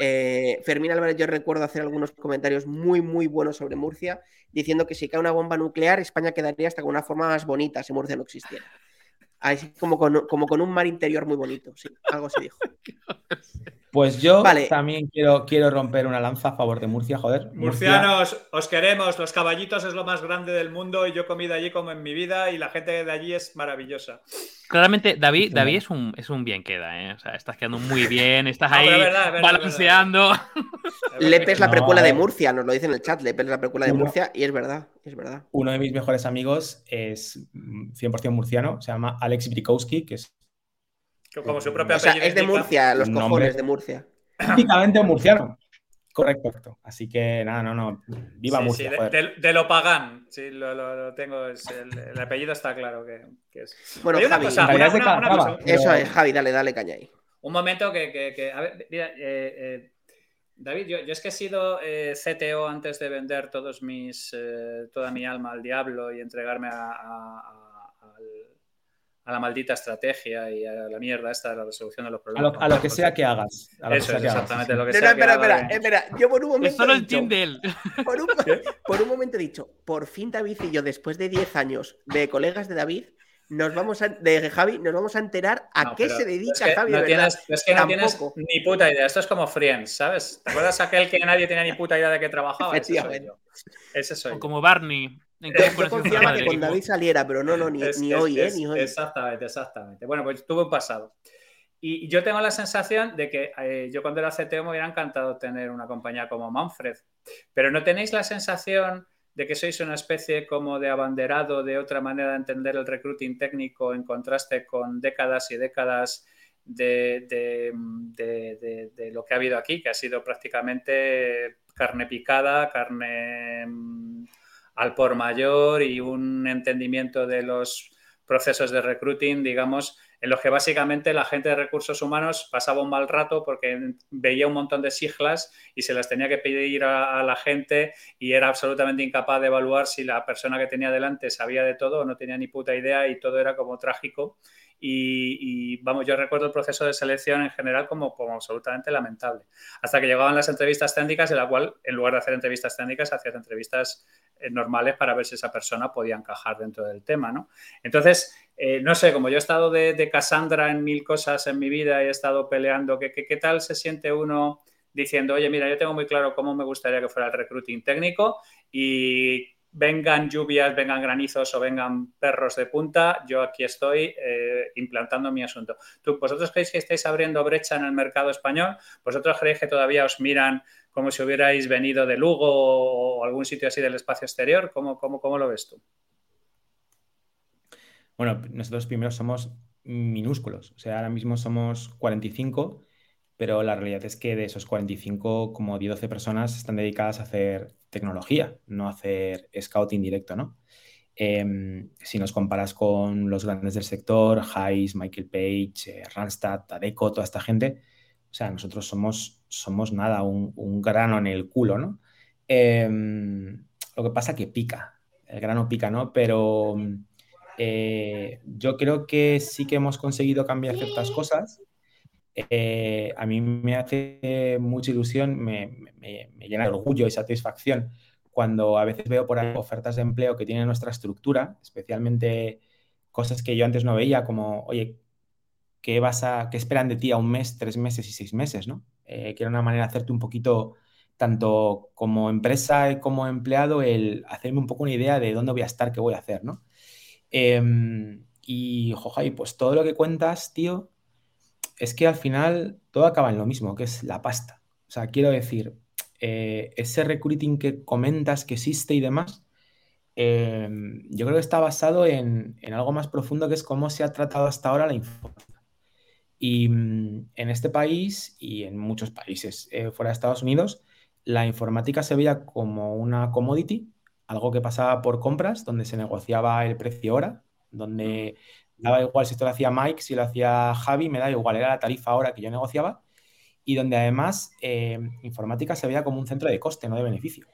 Eh, Fermín Álvarez, yo recuerdo hacer algunos comentarios muy, muy buenos sobre Murcia, diciendo que si cae una bomba nuclear, España quedaría hasta con una forma más bonita si Murcia no existiera. Así como con, como con un mar interior muy bonito, sí, algo se dijo. *laughs* Pues yo también quiero, quiero romper una lanza a favor de Murcia, joder. Murcianos, os queremos, los caballitos es lo más grande del mundo y yo he comido allí como en mi vida y la gente de allí es maravillosa. Claramente, David, David es un, es un bien queda, ¿eh? O sea, estás quedando muy bien, estás ahí balanceando. Lepe es *laughs* la precuela de Murcia, nos lo dice en el chat, Lepe es la precuela de Murcia y es verdad, es verdad. Uno de mis mejores amigos es 100% murciano, se llama Alex Brikowski, que es como su propia o sea, es de Murcia, los cojones de Murcia. Típicamente murciano. Correcto. Así que nada, no, no. Viva Murcia. de, lo pagan. Sí, lo, tengo. el, apellido está claro que, es. Bueno, Javi, Eso es, Javi, dale, dale caña ahí. Un momento que. a ver, mira, eh, eh, David, yo, es que he sido eh, CTO antes de vender todos mis, toda mi alma al diablo y entregarme a a la maldita estrategia y a la mierda esta de la resolución de los problemas. A lo, que sea que hagas. Eso es exactamente lo que sea. espera, espera, espera. Yo por un momento. Solo el team de él. Por un, por un, momento he dicho, por fin David y yo, después de 10 años de colegas de David, nos vamos a, de Javi, nos vamos a enterar a qué se dedica Javi. No tienes, es que no tienes ni puta idea. Esto es como Friends, ¿sabes? ¿Te acuerdas aquel que nadie tenía ni puta idea de qué trabajaba? Ese soy yo. Ese soy o como Barney. Yo confiaba que con David saliera, pero no, no, ni, hoy, ¿eh? Ni hoy. Exactamente, exactamente. Bueno, pues tuve un pasado. Y yo tengo la sensación de que eh, yo cuando era CTO me hubiera encantado tener una compañía como Manfred, pero ¿no tenéis la sensación de que sois una especie como de abanderado de otra manera de entender el recruiting técnico en contraste con décadas y décadas de, de, lo que ha habido aquí, que ha sido prácticamente carne picada, carne mm, al por mayor y un entendimiento de los procesos de recruiting, digamos, en los que básicamente la gente de recursos humanos pasaba un mal rato porque veía un montón de siglas y se las tenía que pedir a, la gente y era absolutamente incapaz de evaluar si la persona que tenía delante sabía de todo o no tenía ni puta idea y todo era como trágico. Y, vamos, yo recuerdo el proceso de selección en general como, como absolutamente lamentable. Hasta que llegaban las entrevistas técnicas, en la cual, en lugar de hacer entrevistas técnicas, hacías entrevistas normales para ver si esa persona podía encajar dentro del tema, ¿no? Entonces, eh, no sé, como yo he estado de, de, Cassandra en mil cosas en mi vida y he estado peleando, ¿qué, qué, tal se siente uno diciendo, oye, mira, yo tengo muy claro cómo me gustaría que fuera el recruiting técnico y vengan lluvias, vengan granizos o vengan perros de punta, yo aquí estoy eh, implantando mi asunto. ¿Tú, ¿Vosotros creéis que estáis abriendo brecha en el mercado español? ¿Vosotros creéis que todavía os miran como si hubierais venido de Lugo o algún sitio así del espacio exterior? ¿Cómo, cómo, cómo lo ves tú? Bueno, nosotros primero somos minúsculos, o sea, ahora mismo somos 45, pero la realidad es que de esos 45, como 10 12 personas están dedicadas a hacer tecnología, no a hacer scouting directo, ¿no? Em, si nos comparas con los grandes del sector, Hayes, Michael Page, eh, Randstad, Adeco, toda esta gente, o sea, nosotros somos, somos nada, un, grano en el culo, ¿no? Em, lo que pasa que pica, el grano pica, ¿no? Pero eh, yo creo que sí que hemos conseguido cambiar ciertas cosas. Eh, a mí me hace mucha ilusión, me, llena de orgullo y satisfacción cuando a veces veo por ahí ofertas de empleo que tienen nuestra estructura, especialmente cosas que yo antes no veía, como, oye, ¿qué, vas a, qué esperan de ti a un mes, tres meses y seis meses? ¿no? Eh, que era una manera de hacerte un poquito, tanto como empresa y como empleado, el hacerme un poco una idea de dónde voy a estar, qué voy a hacer, ¿no? Em, y, y pues todo lo que cuentas, tío, es que al final todo acaba en lo mismo, que es la pasta. O sea, quiero decir, eh, ese recruiting que comentas que existe y demás, eh, yo creo que está basado en, algo más profundo que es cómo se ha tratado hasta ahora la informática. Y mm, en este país y en muchos países fuera de Estados Unidos, la informática se veía como una commodity, algo que pasaba por compras, donde se negociaba el precio hora, donde daba igual si esto lo hacía Mike, si lo hacía Javi, me da igual, era la tarifa hora que yo negociaba, y donde además eh, informática se veía como un centro de coste, no de beneficio.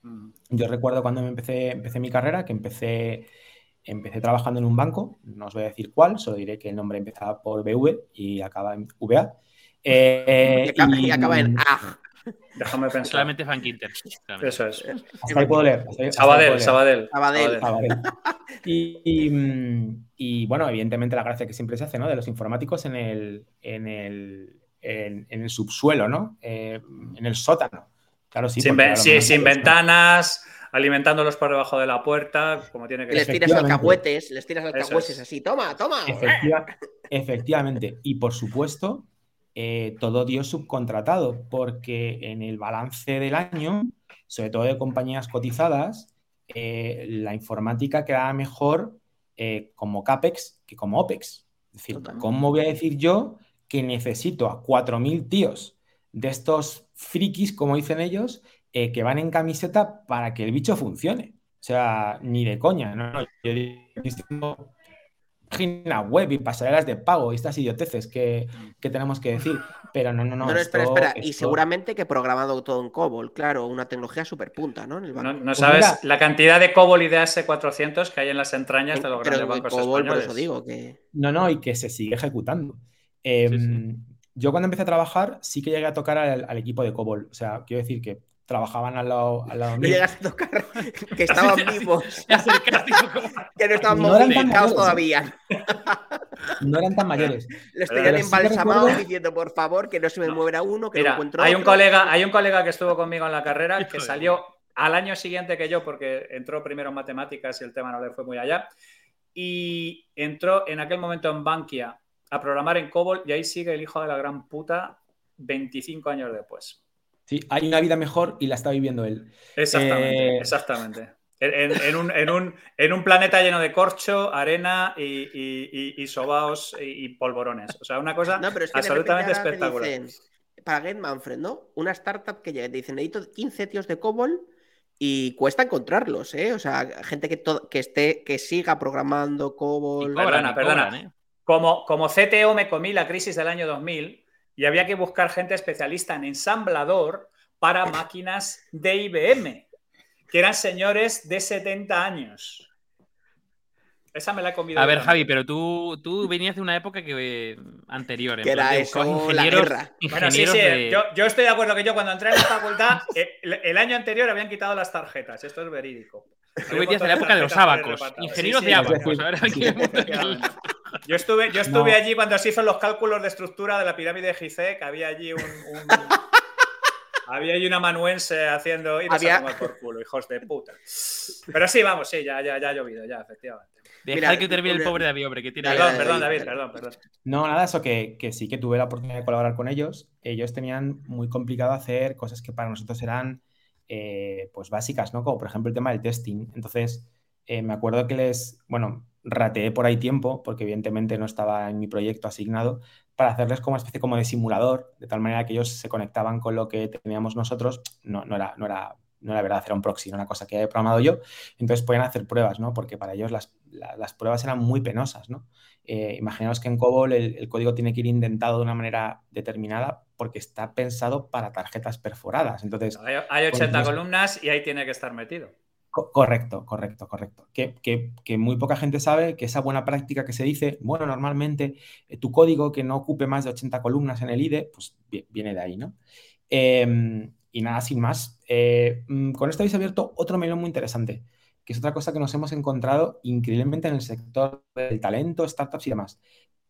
Mm. Yo recuerdo cuando me empecé, empecé mi carrera, que empecé, empecé trabajando en un banco, no os voy a decir cuál, solo diré que el nombre empezaba por BV y acaba en VA. Eh, y, acaba, en A. Déjame pensar. Solamente Frank Inter. Eso es. Hasta ahí puedo leer. Sabadell, Sabadell. Sabadell. Y, bueno, evidentemente la gracia que siempre se hace, ¿no? De los informáticos en el, en el, en, el subsuelo, ¿no? Eh, en el sótano. Claro, sí. Sin, ventanas, alimentándolos por debajo de la puerta, como tiene que Les tiras alcahuetes, les tiras alcahuetes así, toma, toma. efectivamente. Y por supuesto, eh, todo dio subcontratado, porque en el balance del año, sobre todo de compañías cotizadas, eh, la informática quedaba mejor eh, como CAPEX que como OPEX. Es decir, ¿cómo voy a decir yo que necesito a 4.000 tíos de estos frikis, como dicen ellos, que van en camiseta para que el bicho funcione? O sea, ni de coña, ¿no? Yo digo, página web y pasarelas de pago y estas idioteces que, que tenemos que decir. Pero no, no, no. No, espera, espera. Y seguramente que programado todo en COBOL, claro, una tecnología súper punta, ¿no? no, pues sabes la cantidad de COBOL y de AS400 que hay en las entrañas de los grandes bancos COBOL, por eso digo que... No, no, y que se sigue ejecutando. Em, yo cuando empecé a trabajar sí que llegué a tocar al, al equipo de COBOL. O sea, quiero decir que trabajaban al lado, al lado mío. a tocar *laughs* que estaban vivos. *laughs* *laughs* que no estaban no todavía. No eran tan mayores. Les tenían embalsamados diciendo, por favor, que no se me mueva uno, que Mira, no encuentro hay un colega Hay un colega que estuvo conmigo en la carrera que salió al año siguiente que yo, porque entró primero en matemáticas y el tema no le fue muy allá. Y entró en aquel momento en Bankia a programar en COBOL y ahí sigue el hijo de la gran puta 25 años después. Sí, hay una vida mejor y la está viviendo él. Exactamente, eh, exactamente. En, un, planeta lleno de corcho, arena y, y, sobaos y, polvorones. O sea, una cosa absolutamente espectacular. para Get Manfred, ¿no? Una startup que llega te dicen, necesito 15 tíos de COBOL y cuesta encontrarlos, ¿eh? O sea, gente que, que esté, que siga programando COBOL. perdona, perdona. ¿eh? Como, como CTO me comí la crisis del año 2000 y había que buscar gente especialista en ensamblador para máquinas de IBM, que eran señores de 70 años. Esa me la he comido. A ver, Javi, pero tú, tú venías de una época que, anterior. Que era eso, la guerra. Bueno, sí, sí. Yo, estoy de acuerdo que yo cuando entré en la facultad, eh, el, año anterior habían quitado las tarjetas. Esto es verídico. Tú venías de la época de los abacos. Ingenieros de abacos. A ver, aquí *laughs* yo estuve, yo estuve allí cuando se hizo los cálculos de estructura de la pirámide de Gizeh, que había allí un, *laughs* había allí una manuense haciendo y había... por culo, hijos de puta. Pero sí, vamos, sí, ya, ya, ya ha llovido, ya, efectivamente. Deja que termine el pobre David, hombre, que tiene. Perdón, perdón, David, perdón, perdón. No, nada, eso que, que, sí que tuve la oportunidad de colaborar con ellos. Ellos tenían muy complicado hacer cosas que para nosotros eran eh, pues básicas, ¿no? Como por ejemplo el tema del testing. Entonces, eh, me acuerdo que les, bueno, rateé por ahí tiempo, porque evidentemente no estaba en mi proyecto asignado, para hacerles como una especie como de simulador, de tal manera que ellos se conectaban con lo que teníamos nosotros. No, no, era, no, era, no era verdad, era un proxy, era una cosa que había programado yo. Entonces podían hacer pruebas, ¿no? Porque para ellos las, las pruebas eran muy penosas, ¿no? Eh, imaginaos que en COBOL el, código tiene que ir indentado de una manera determinada porque está pensado para tarjetas perforadas. Entonces, hay, hay 80 columnas y ahí tiene que estar metido correcto, correcto, correcto. Que, muy poca gente sabe que esa buena práctica que se dice, bueno, normalmente eh, tu código que no ocupe más de 80 columnas en el IDE, pues viene de ahí, ¿no? Em, y nada, sin más. Eh, mm, con esto habéis abierto otro melón muy interesante, que es otra cosa que nos hemos encontrado increíblemente en el sector del talento, startups y demás.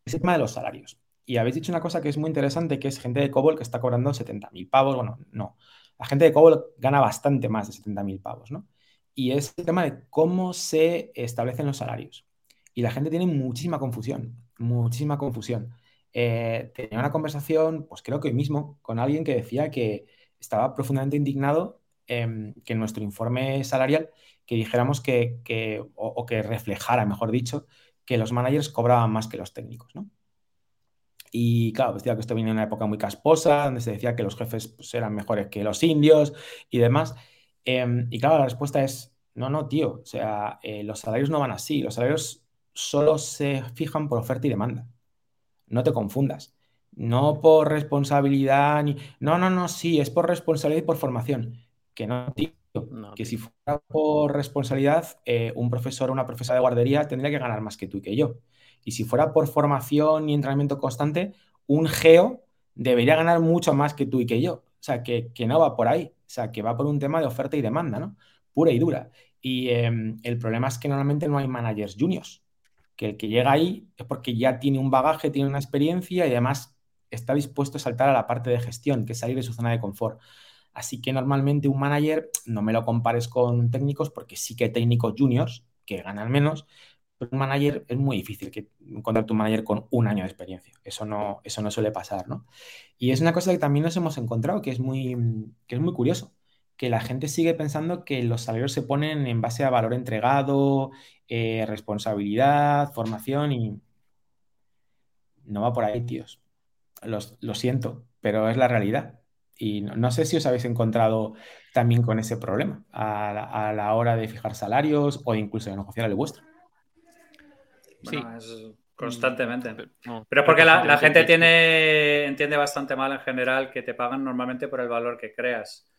Es el tema de los salarios. Y habéis dicho una cosa que es muy interesante, que es gente de COBOL que está cobrando 70.000 pavos. Bueno, no. La gente de COBOL gana bastante más de 70.000 pavos, ¿no? y es el tema de cómo se establecen los salarios. Y la gente tiene muchísima confusión, muchísima confusión. Eh, tenía una conversación, pues creo que hoy mismo, con alguien que decía que estaba profundamente indignado em, que en nuestro informe salarial que dijéramos que, o, que reflejara, mejor dicho, que los managers cobraban más que los técnicos, ¿no? Y claro, decía que esto viene en una época muy casposa, donde se decía que los jefes pues, eran mejores que los indios y demás. Em, y claro, la respuesta es, no, no, tío, o sea, eh, los salarios no van así, los salarios solo se fijan por oferta y demanda. No te confundas. No por responsabilidad ni... No, no, no, sí, es por responsabilidad y por formación. Que no, tío. que si fuera por responsabilidad, eh, un profesor o una profesora de guardería tendría que ganar más que tú y que yo. Y si fuera por formación y entrenamiento constante, un geo debería ganar mucho más que tú y que yo. O sea, que, no va por ahí. O sea, que va por un tema de oferta y demanda, ¿no? Pura y dura. Y em, el problema es que normalmente no hay managers juniors. Que el que llega ahí es porque ya tiene un bagaje, tiene una experiencia y además está dispuesto a saltar a la parte de gestión, que es salir de su zona de confort. Así que normalmente un manager, no me lo compares con técnicos, porque sí que hay técnicos juniors que ganan menos, un manager es muy difícil que encontrar un manager con un año de experiencia. Eso no, eso no suele pasar, ¿no? Y es una cosa que también nos hemos encontrado, que es muy, que es muy curioso, que la gente sigue pensando que los salarios se ponen en base a valor entregado, eh, responsabilidad, formación y no va por ahí, tíos lo siento, pero es la realidad. Y no, sé si os habéis encontrado también con ese problema a la, hora de fijar salarios o incluso de negociar el vuestro. Sí. Es constantemente. Mm, pero porque la, gente tiene, entiende bastante mal en general que te pagan normalmente por el valor que creas,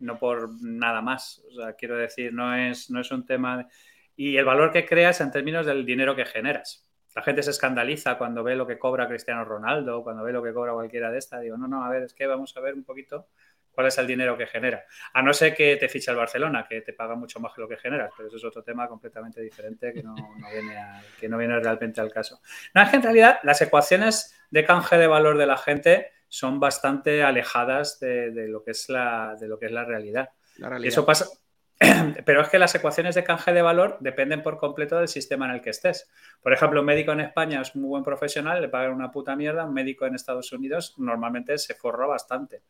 no por nada más. O sea, quiero decir, no es, no es un tema... Y el valor que creas en términos del dinero que generas. La gente se escandaliza cuando ve lo que cobra Cristiano Ronaldo, cuando ve lo que cobra cualquiera de estas. Digo, no, no, a ver, es que vamos a ver un poquito cuál es el dinero que genera. A no ser que te ficha el Barcelona, que te paga mucho más que lo que generas, pero eso es otro tema completamente diferente que no, viene, que no viene realmente al caso. No, es que en realidad las ecuaciones de canje de valor de la gente son bastante alejadas de, lo, que es la, de lo que es la realidad. La realidad. Y eso pasa, *clears throat* Pero es que las ecuaciones de canje de valor dependen por completo del sistema en el que estés. Por ejemplo, un médico en España es un muy buen profesional, le pagan una puta mierda. Un médico en Estados Unidos normalmente se forra bastante.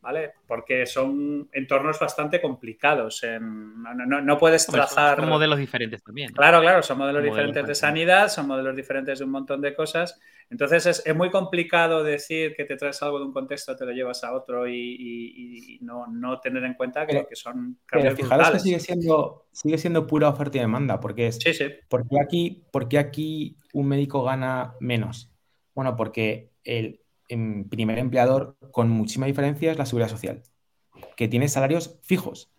¿Vale? Porque son entornos bastante complicados. no, puedes trazar. Son modelos diferentes también. Claro, claro, son modelos diferentes de sanidad, son modelos diferentes de un montón de cosas. Entonces es, muy complicado decir que te traes algo de un contexto, te lo llevas a otro y, no, tener en cuenta que, son cambios Pero fijaros que sigue siendo, sigue siendo pura oferta y demanda, porque es... Sí, sí. ¿por aquí, porque aquí un médico gana menos? Bueno, porque el primer empleador con muchísima diferencia es la seguridad social, que tiene salarios fijos,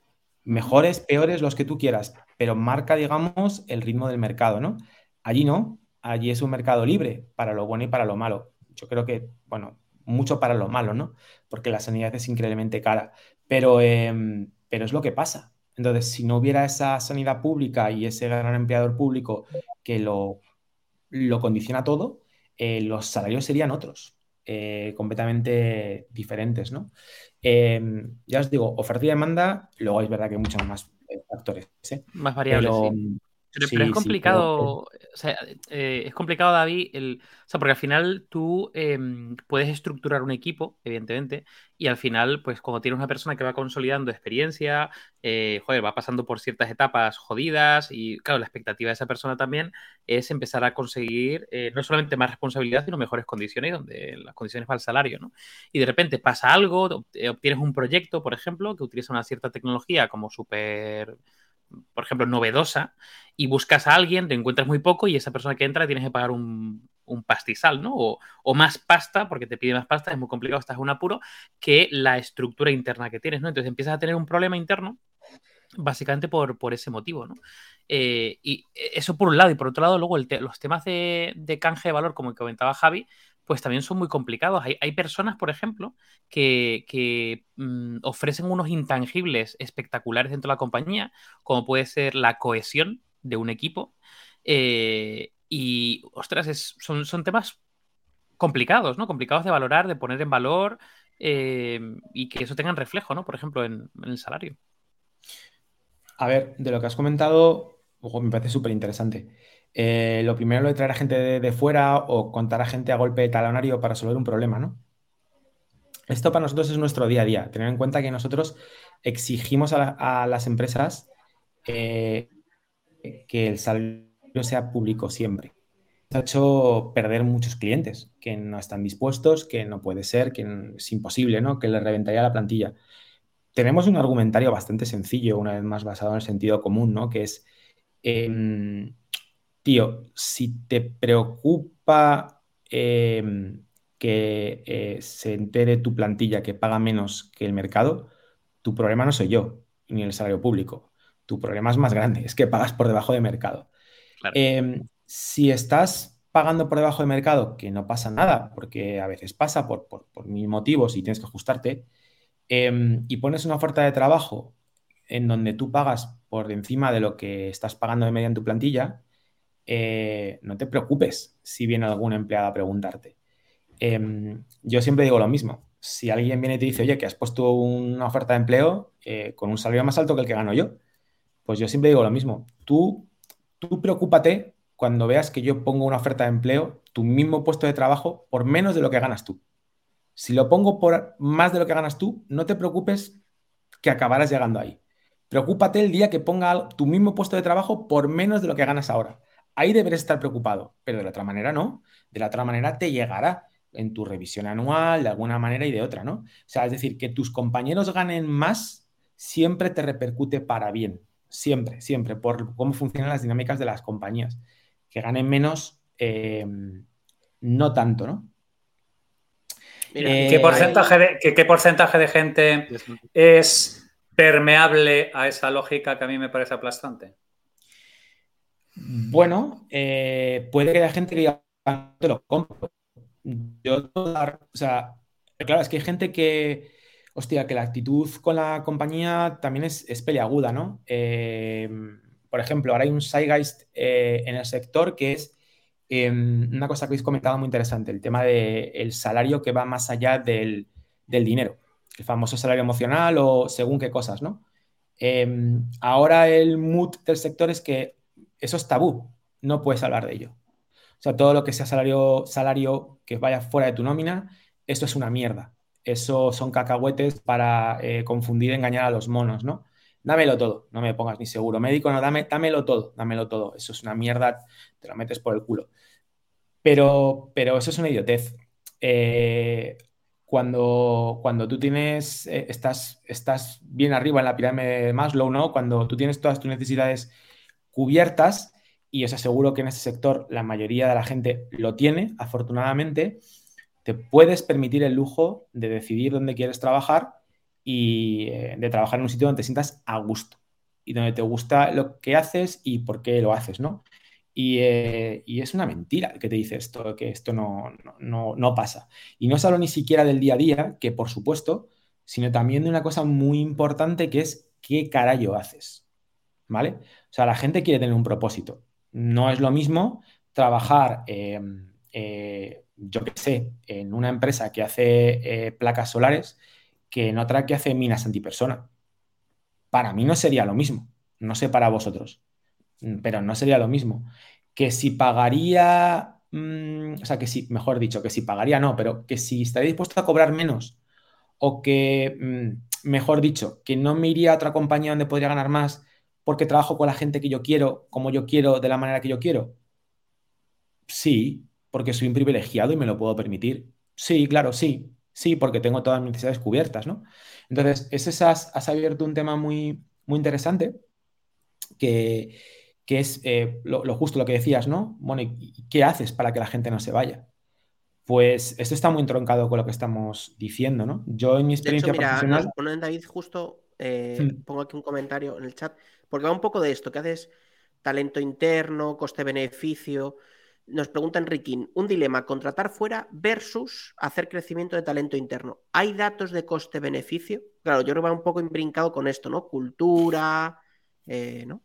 mejores, peores, los que tú quieras, pero marca, digamos, el ritmo del mercado, ¿no? Allí no, allí es un mercado libre para lo bueno y para lo malo. Yo creo que, bueno, mucho para lo malo, ¿no? Porque la sanidad es increíblemente cara, pero, em, pero es lo que pasa. Entonces, si no hubiera esa sanidad pública y ese gran empleador público que lo, lo condiciona todo, eh, los salarios serían otros, eh, completamente diferentes, ¿no? Em, ya os digo, oferta y demanda, luego es verdad que hay muchos más factores. ¿eh? Más variables. sí. Pero, es complicado, o sea, eh, es complicado, David, el, o sea, porque al final tú em, puedes estructurar un equipo, evidentemente, y al final, pues cuando tienes una persona que va consolidando experiencia, eh, joder, va pasando por ciertas etapas jodidas, y claro, la expectativa de esa persona también es empezar a conseguir eh, no solamente más responsabilidad, sino mejores condiciones, donde las condiciones para el salario, ¿no? Y de repente pasa algo, obtienes un proyecto, por ejemplo, que utiliza una cierta tecnología como súper por ejemplo, novedosa, y buscas a alguien, te encuentras muy poco y esa persona que entra tienes que pagar un, pastizal, ¿no? O, más pasta, porque te pide más pasta, es muy complicado, estás en un apuro, que la estructura interna que tienes, ¿no? Entonces empiezas a tener un problema interno básicamente por, por ese motivo, ¿no? Eh, y eso por un lado, y por otro lado, luego los temas de, de, canje de valor, como comentaba Javi, pues también son muy complicados. Hay, personas, por ejemplo, que, mm, ofrecen unos intangibles espectaculares dentro de la compañía, como puede ser la cohesión de un equipo. Eh, y, ostras, son, son, temas complicados, ¿no? Complicados de valorar, de poner en valor eh, y que eso tenga reflejo, ¿no? Por ejemplo, en, el salario. A ver, de lo que has comentado, me parece súper interesante. Eh, lo primero lo de traer a gente de, fuera o contar a gente a golpe de talonario para resolver un problema, ¿no? Esto para nosotros es nuestro día a día. Tener en cuenta que nosotros exigimos a, las empresas eh, que el salario sea público siempre. ha hecho perder muchos clientes que no están dispuestos, que no puede ser, que es imposible, ¿no? Que les reventaría la plantilla. Tenemos un argumentario bastante sencillo, una vez más basado en el sentido común, ¿no? Que es, em, tío, si te preocupa em, que eh, se entere tu plantilla que paga menos que el mercado, tu problema no soy yo, ni el salario público. Tu problema es más grande, es que pagas por debajo de mercado. Em, si estás pagando por debajo de mercado, que no pasa nada, porque a veces pasa por, mil motivos y tienes que ajustarte, em, y pones una oferta de trabajo en donde tú pagas por encima de lo que estás pagando de media en tu plantilla, eh, no te preocupes si viene algún empleado a preguntarte. Em, yo siempre digo lo mismo. Si alguien viene y te dice, oye, que has puesto una oferta de empleo eh, con un salario más alto que el que gano yo, pues yo siempre digo lo mismo. Tú, tú preocúpate cuando veas que yo pongo una oferta de empleo, tu mismo puesto de trabajo, por menos de lo que ganas tú. Si lo pongo por más de lo que ganas tú, no te preocupes que acabarás llegando ahí. Preocúpate el día que ponga tu mismo puesto de trabajo por menos de lo que ganas ahora. Ahí deberes estar preocupado, pero de la otra manera no. De la otra manera te llegará en tu revisión anual, de alguna manera y de otra, ¿no? O sea, es decir, que tus compañeros ganen más siempre te repercute para bien, siempre, siempre, por cómo funcionan las dinámicas de las compañías. Que ganen menos, em, no tanto, ¿no? Eh, ¿qué, porcentaje de, ¿qué, porcentaje de gente es permeable a esa lógica que a mí me parece aplastante? Bueno, eh, puede que haya gente que diga, ah, te lo compro, yo, o sea, claro, es que hay gente que, hostia, que la actitud con la compañía también es, es peliaguda, ¿no? Eh, por ejemplo, ahora hay un Zeitgeist eh, en el sector que es em, una cosa que habéis comentado muy interesante, el tema del salario que va más allá del, dinero, el famoso salario emocional o según qué cosas, ¿no? Em, ahora el mood del sector es que eso es tabú, no puedes hablar de ello. O sea, todo lo que sea salario, salario que vaya fuera de tu nómina, esto es una mierda. Eso son cacahuetes para eh, confundir, engañar a los monos, ¿no? Dámelo todo, no me pongas ni seguro médico, no, dame, dámelo todo, dámelo todo. Eso es una mierda, te lo metes por el culo. Pero, pero eso es una idiotez. Eh, cuando, cuando tú tienes, eh, estás, estás bien arriba en la pirámide de Maslow, ¿no? Cuando tú tienes todas tus necesidades cubiertas, y os aseguro que en ese sector la mayoría de la gente lo tiene, afortunadamente, te puedes permitir el lujo de decidir dónde quieres trabajar y eh, de trabajar en un sitio donde te sientas a gusto y donde te gusta lo que haces y por qué lo haces, ¿no? Y, eh, es una mentira que te dice esto, que esto no, no, no pasa. Y no solo ni siquiera del día a día, que por supuesto, sino también de una cosa muy importante que es qué carajo haces, ¿vale? O sea, la gente quiere tener un propósito no es lo mismo trabajar, em, eh, yo qué sé, en una empresa que hace eh, placas solares que en otra que hace minas antipersona. Para mí no sería lo mismo, no sé para vosotros, mm, pero no sería lo mismo. Que si pagaría, mm, o sea, que si, mejor dicho, que si pagaría no, pero que si estaría dispuesto a cobrar menos o que, mm, mejor dicho, que no me iría a otra compañía donde podría ganar más porque trabajo con la gente que yo quiero, como yo quiero, de la manera que yo quiero? Sí, porque soy un privilegiado y me lo puedo permitir. Sí, claro, sí, sí, porque tengo todas mis necesidades cubiertas, ¿no? Entonces, ese has, has abierto un tema muy, muy interesante que, es eh, lo, justo lo que decías, ¿no? Bueno, ¿y qué haces para que la gente no se vaya? Pues esto está muy entroncado con lo que estamos diciendo, ¿no? Yo en mi experiencia profesional... David justo, eh, hmm. pongo aquí un comentario en el chat. Porque va un poco de esto, que haces talento interno, coste-beneficio. Nos pregunta Enriquín, un dilema, contratar fuera versus hacer crecimiento de talento interno. ¿Hay datos de coste-beneficio? Claro, yo creo que va un poco imbrincado con esto, ¿no? Cultura, eh, ¿no?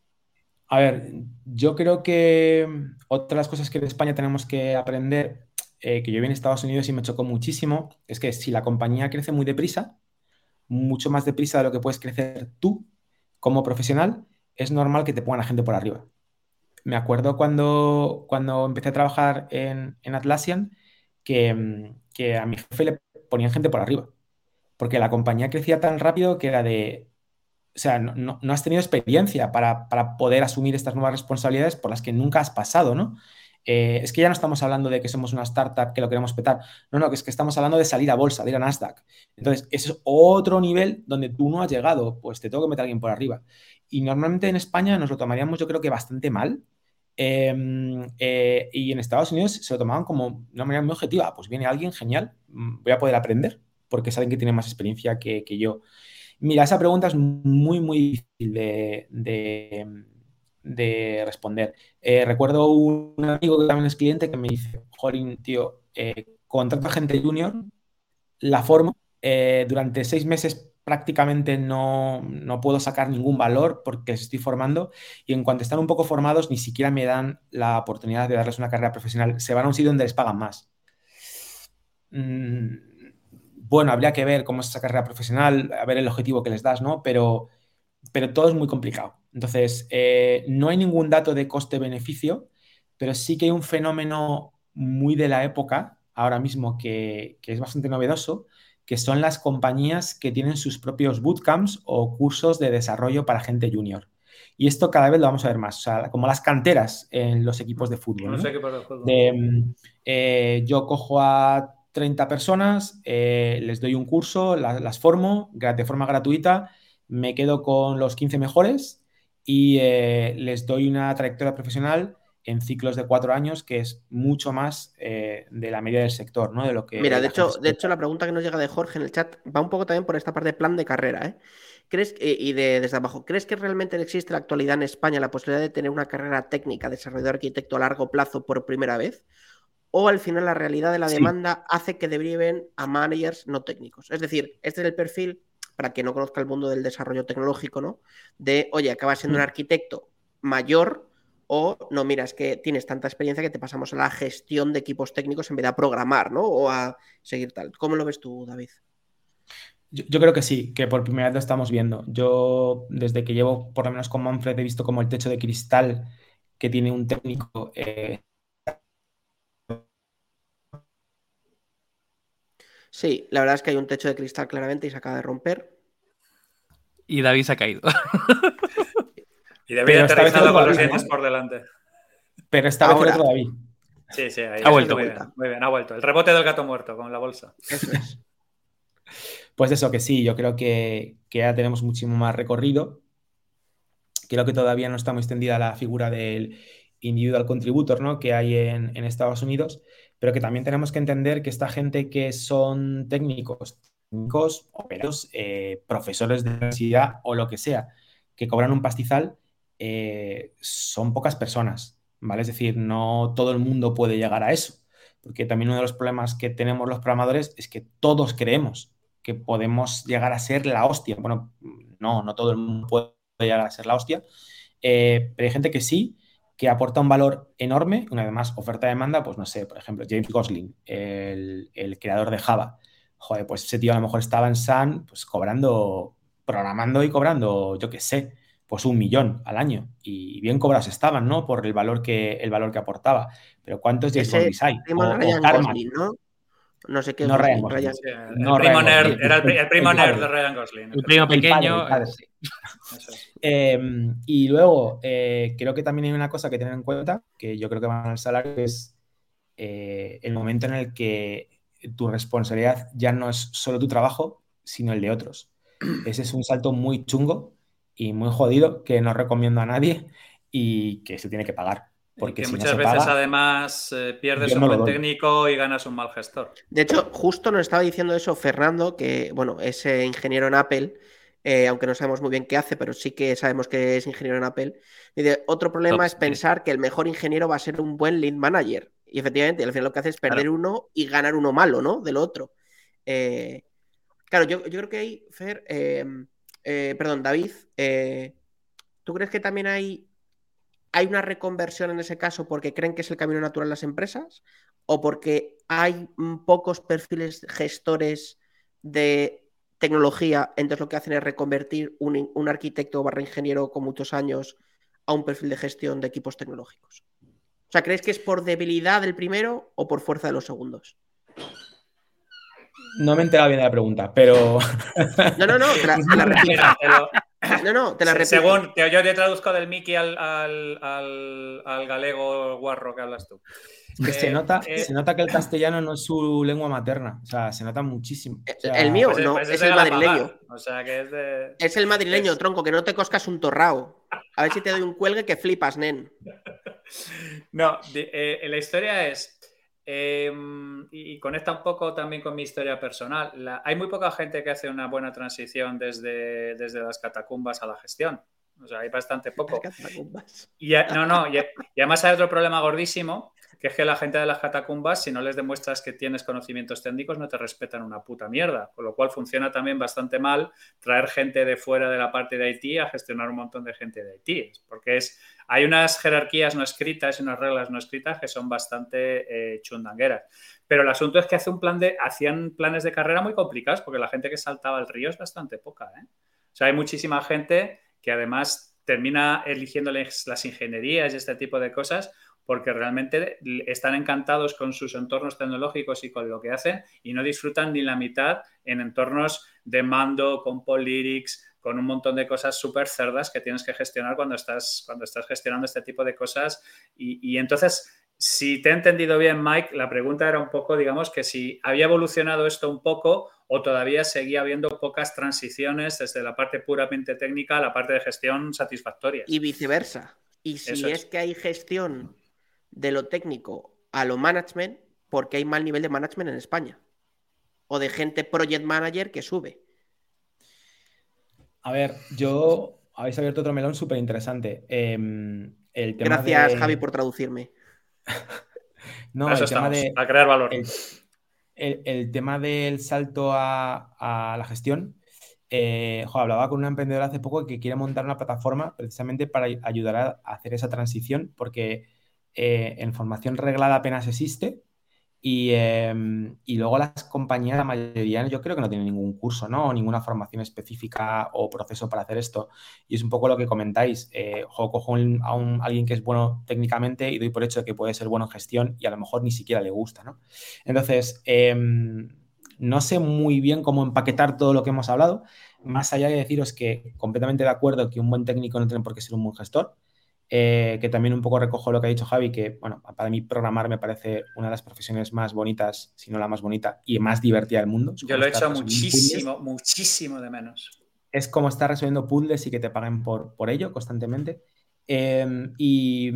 A ver, yo creo que otra de las cosas que en España tenemos que aprender, eh, que yo vi en Estados Unidos y me chocó muchísimo, es que si la compañía crece muy deprisa, mucho más deprisa de lo que puedes crecer tú como profesional, es normal que te pongan a gente por arriba. Me acuerdo cuando, cuando empecé a trabajar en, Atlassian que, a mi jefe le ponían gente por arriba. porque la compañía crecía tan rápido que era de, o sea, no, has tenido experiencia para, poder asumir estas nuevas responsabilidades por las que nunca has pasado, ¿no? Eh, es que ya no estamos hablando de que somos una startup que lo queremos petar. No, no, que es que estamos hablando de salir a bolsa, de ir a Nasdaq. Entonces, ese es otro nivel donde tú no has llegado, pues te tengo que meter a alguien por arriba. Y normalmente en España nos lo tomaríamos, yo creo que bastante mal. Em, eh, y en Estados Unidos se lo tomaban como una manera muy objetiva. Pues viene alguien genial, mm, voy a poder aprender porque saben que tiene más experiencia que, yo. Mira, esa pregunta es muy, muy difícil de, responder. Eh, recuerdo un amigo que también es cliente que me dice, Jorin, tío, eh, gente junior, la formo, eh, durante seis meses prácticamente no, no, puedo sacar ningún valor porque les estoy formando y en cuanto están un poco formados ni siquiera me dan la oportunidad de darles una carrera profesional. Se van a un sitio donde les pagan más. Mm, bueno, habría que ver cómo es esa carrera profesional, a ver el objetivo que les das, ¿no? Pero, pero todo es muy complicado. Entonces, eh, no hay ningún dato de coste-beneficio, pero sí que hay un fenómeno muy de la época, ahora mismo, que, es bastante novedoso, que son las compañías que tienen sus propios bootcamps o cursos de desarrollo para gente junior. Y esto cada vez lo vamos a ver más, o sea, como las canteras en los equipos de fútbol. No, sé qué para fútbol. Eh, yo cojo a 30 personas, eh, les doy un curso, las formo de forma gratuita, me quedo con los 15 mejores y eh, les doy una trayectoria profesional en ciclos de cuatro años, que es mucho más eh, de la media del sector, ¿no? De lo que. Mira, de hecho, de hecho, la pregunta que nos llega de Jorge en el chat va un poco también por esta parte de plan de carrera, ¿eh? ¿Crees, y de, desde abajo, ¿crees que realmente existe en la actualidad en España la posibilidad de tener una carrera técnica, desarrollador arquitecto a largo plazo por primera vez? o al final la realidad de la demanda hace que deriven a managers no técnicos. Es decir, este es el perfil, para quien no conozca el mundo del desarrollo tecnológico, ¿no? De, oye, acabas siendo un mm. arquitecto mayor o no, mira, es que tienes tanta experiencia que te pasamos a la gestión de equipos técnicos en vez de a programar, ¿no? O a seguir tal. ¿Cómo lo ves tú, David? Yo, creo que sí, que por primera vez lo estamos viendo. Yo, desde que llevo, por lo menos con Manfred, he visto como el techo de cristal que tiene un técnico eh, Sí, la verdad es que hay un techo de cristal claramente y se acaba de romper. Y David se ha caído. *laughs* y David ha aterrizado con los dientes por delante. Pero está Ahora. David. Sí, sí, ahí ha vuelto. Muy bien, muy bien, ha vuelto. El rebote del gato muerto con la bolsa. Eso es. *laughs* Pues eso, que sí, yo creo que, ya tenemos muchísimo más recorrido. Creo que todavía no está muy extendida la figura del individual contributor ¿no? que hay en, en Estados Unidos, pero que también tenemos que entender que esta gente que son técnicos, técnicos, operos, eh, profesores de universidad o lo que sea, que cobran un pastizal, eh, son pocas personas, ¿vale? Es decir, no todo el mundo puede llegar a eso, porque también uno de los problemas que tenemos los programadores es que todos creemos que podemos llegar a ser la hostia. Bueno, no, no todo el mundo puede llegar a ser la hostia, eh, pero hay gente que sí, que aporta un valor enorme, una vez más, oferta-demanda, pues no sé, por ejemplo, James Gosling, el, creador de Java. Joder, pues ese tío a lo mejor estaba en Sun, pues cobrando, programando y cobrando, yo qué sé, pues un millón al año. Y bien cobrados estaban, ¿no? Por el valor que, el valor que aportaba. Pero ¿cuántos James Gosling hay? ¿no? No sé qué. No Ryan Gosling. el, primo nerd, era el, primo nerd de Ryan Gosling. El primo pequeño. Em, y luego, eh, creo que también hay una cosa que tener en cuenta, que yo creo que va al salario, es eh, el momento en el que tu responsabilidad ya no es solo tu trabajo, sino el de otros. *clears throat* Ese es un salto muy chungo y muy jodido que no recomiendo a nadie y que se tiene que pagar. Porque muchas veces además eh, pierdes un buen técnico y ganas un mal gestor. De hecho, justo nos estaba diciendo eso Fernando, que bueno, es ingeniero en Apple, eh, aunque no sabemos muy bien qué hace, pero sí que sabemos que es ingeniero en Apple. Y otro problema es pensar que el mejor ingeniero va a ser un buen lead manager. Y efectivamente, al final lo que hace es perder uno y ganar uno malo, ¿no? Del otro. Eh, claro, yo, creo que hay, Fer, perdón, David, ¿tú crees que también hay ¿Hay una reconversión en ese caso porque creen que es el camino natural las empresas? ¿O porque hay pocos perfiles gestores de tecnología, entonces lo que hacen es reconvertir un, arquitecto barra ingeniero con muchos años a un perfil de gestión de equipos tecnológicos? O sea, ¿crees que es por debilidad del primero o por fuerza de los segundos? No me he enterado bien de la pregunta, pero. No, no, no, la, la *laughs* No, no, te la repito. según te- yo te traduzco del Mickey al, al, al- al galego guarro que hablas tú. Es que se, Eh, nota, eh, se nota que el castellano no es su lengua materna. O sea, se nota muchísimo. O sea, El mío. Pues no, pues es el madrileño. O sea que es de. Es el madrileño, Es- tronco, que no te coscas un torrao. A ver si te doy un cuelgue que flipas, nen. *laughs* No, de- eh, la historia es. Eh, y, y conecta un poco también con mi historia personal. La- hay muy poca gente que hace una buena transición desde, desde las catacumbas a la gestión. O sea, hay bastante poco. Y, a- no, no, y, y además hay otro problema gordísimo, que es que la gente de las catacumbas, si no les demuestras que tienes conocimientos técnicos, no te respetan una puta mierda. Con lo cual funciona también bastante mal traer gente de fuera de la parte de Haití a gestionar un montón de gente de Haití. Porque es, hay unas jerarquías no escritas y unas reglas no escritas que son bastante eh, chundangueras. Pero el asunto es que hace un plan de, hacían planes de carrera muy complicados, porque la gente que saltaba el río es bastante poca. ¿eh? O sea, hay muchísima gente que además termina eligiendo las ingenierías y este tipo de cosas porque realmente están encantados con sus entornos tecnológicos y con lo que hacen y no disfrutan ni la mitad en entornos de mando, con Polyrics, con un montón de cosas súper cerdas que tienes que gestionar cuando estás, cuando estás gestionando este tipo de cosas. Y, y entonces, si te he entendido bien, Mike, la pregunta era un poco, digamos, que si había evolucionado esto un poco o todavía seguía habiendo pocas transiciones desde la parte puramente técnica a la parte de gestión satisfactorias. Y viceversa. Y si es. que hay gestión de lo técnico a lo management, porque hay mal nivel de management en España. O de gente project manager que sube. A ver, yo habéis abierto otro melón súper interesante. el tema Gracias, de- Javi, por traducirme. *laughs* No, eso el tema estamos, de, a crear valor. el, el- el tema del salto a, a la gestión. eh, jo, hablaba con una emprendedora hace poco que quiere montar una plataforma precisamente para ay- ayudar a hacer esa transición, porque eh, en formación reglada apenas existe y, eh, y luego las compañías, la mayoría, yo creo que no tienen ningún curso, ¿no? O ninguna formación específica o proceso para hacer esto. Y es un poco lo que comentáis. Eh, jo, cojo a un, alguien que es bueno técnicamente y doy por hecho que puede ser bueno en gestión y a lo mejor ni siquiera le gusta, ¿no? Entonces, em, no sé muy bien cómo empaquetar todo lo que hemos hablado, más allá de deciros que completamente de acuerdo que un buen técnico no tiene por qué ser un buen gestor, eh, que también un poco recojo lo que ha dicho Javi, que bueno, para mí programar me parece una de las profesiones más bonitas, si no la más bonita y más divertida del mundo. Yo lo he hecho muchísimo, muchísimo de menos. Es como estar resolviendo puzzles y que te paguen por, por ello constantemente. Eh, y,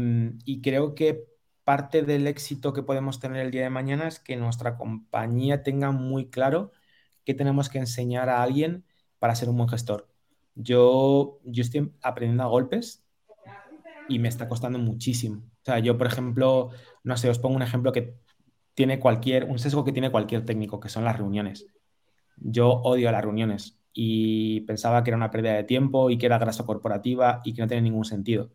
y creo que parte del éxito que podemos tener el día de mañana es que nuestra compañía tenga muy claro qué tenemos que enseñar a alguien para ser un buen gestor. Yo, yo estoy aprendiendo a golpes y me está costando muchísimo. O sea, yo, por ejemplo, no sé, os pongo un ejemplo que tiene cualquier, un sesgo que tiene cualquier técnico, que son las reuniones. Yo odio las reuniones y pensaba que era una pérdida de tiempo y que era grasa corporativa y que no tenía ningún sentido.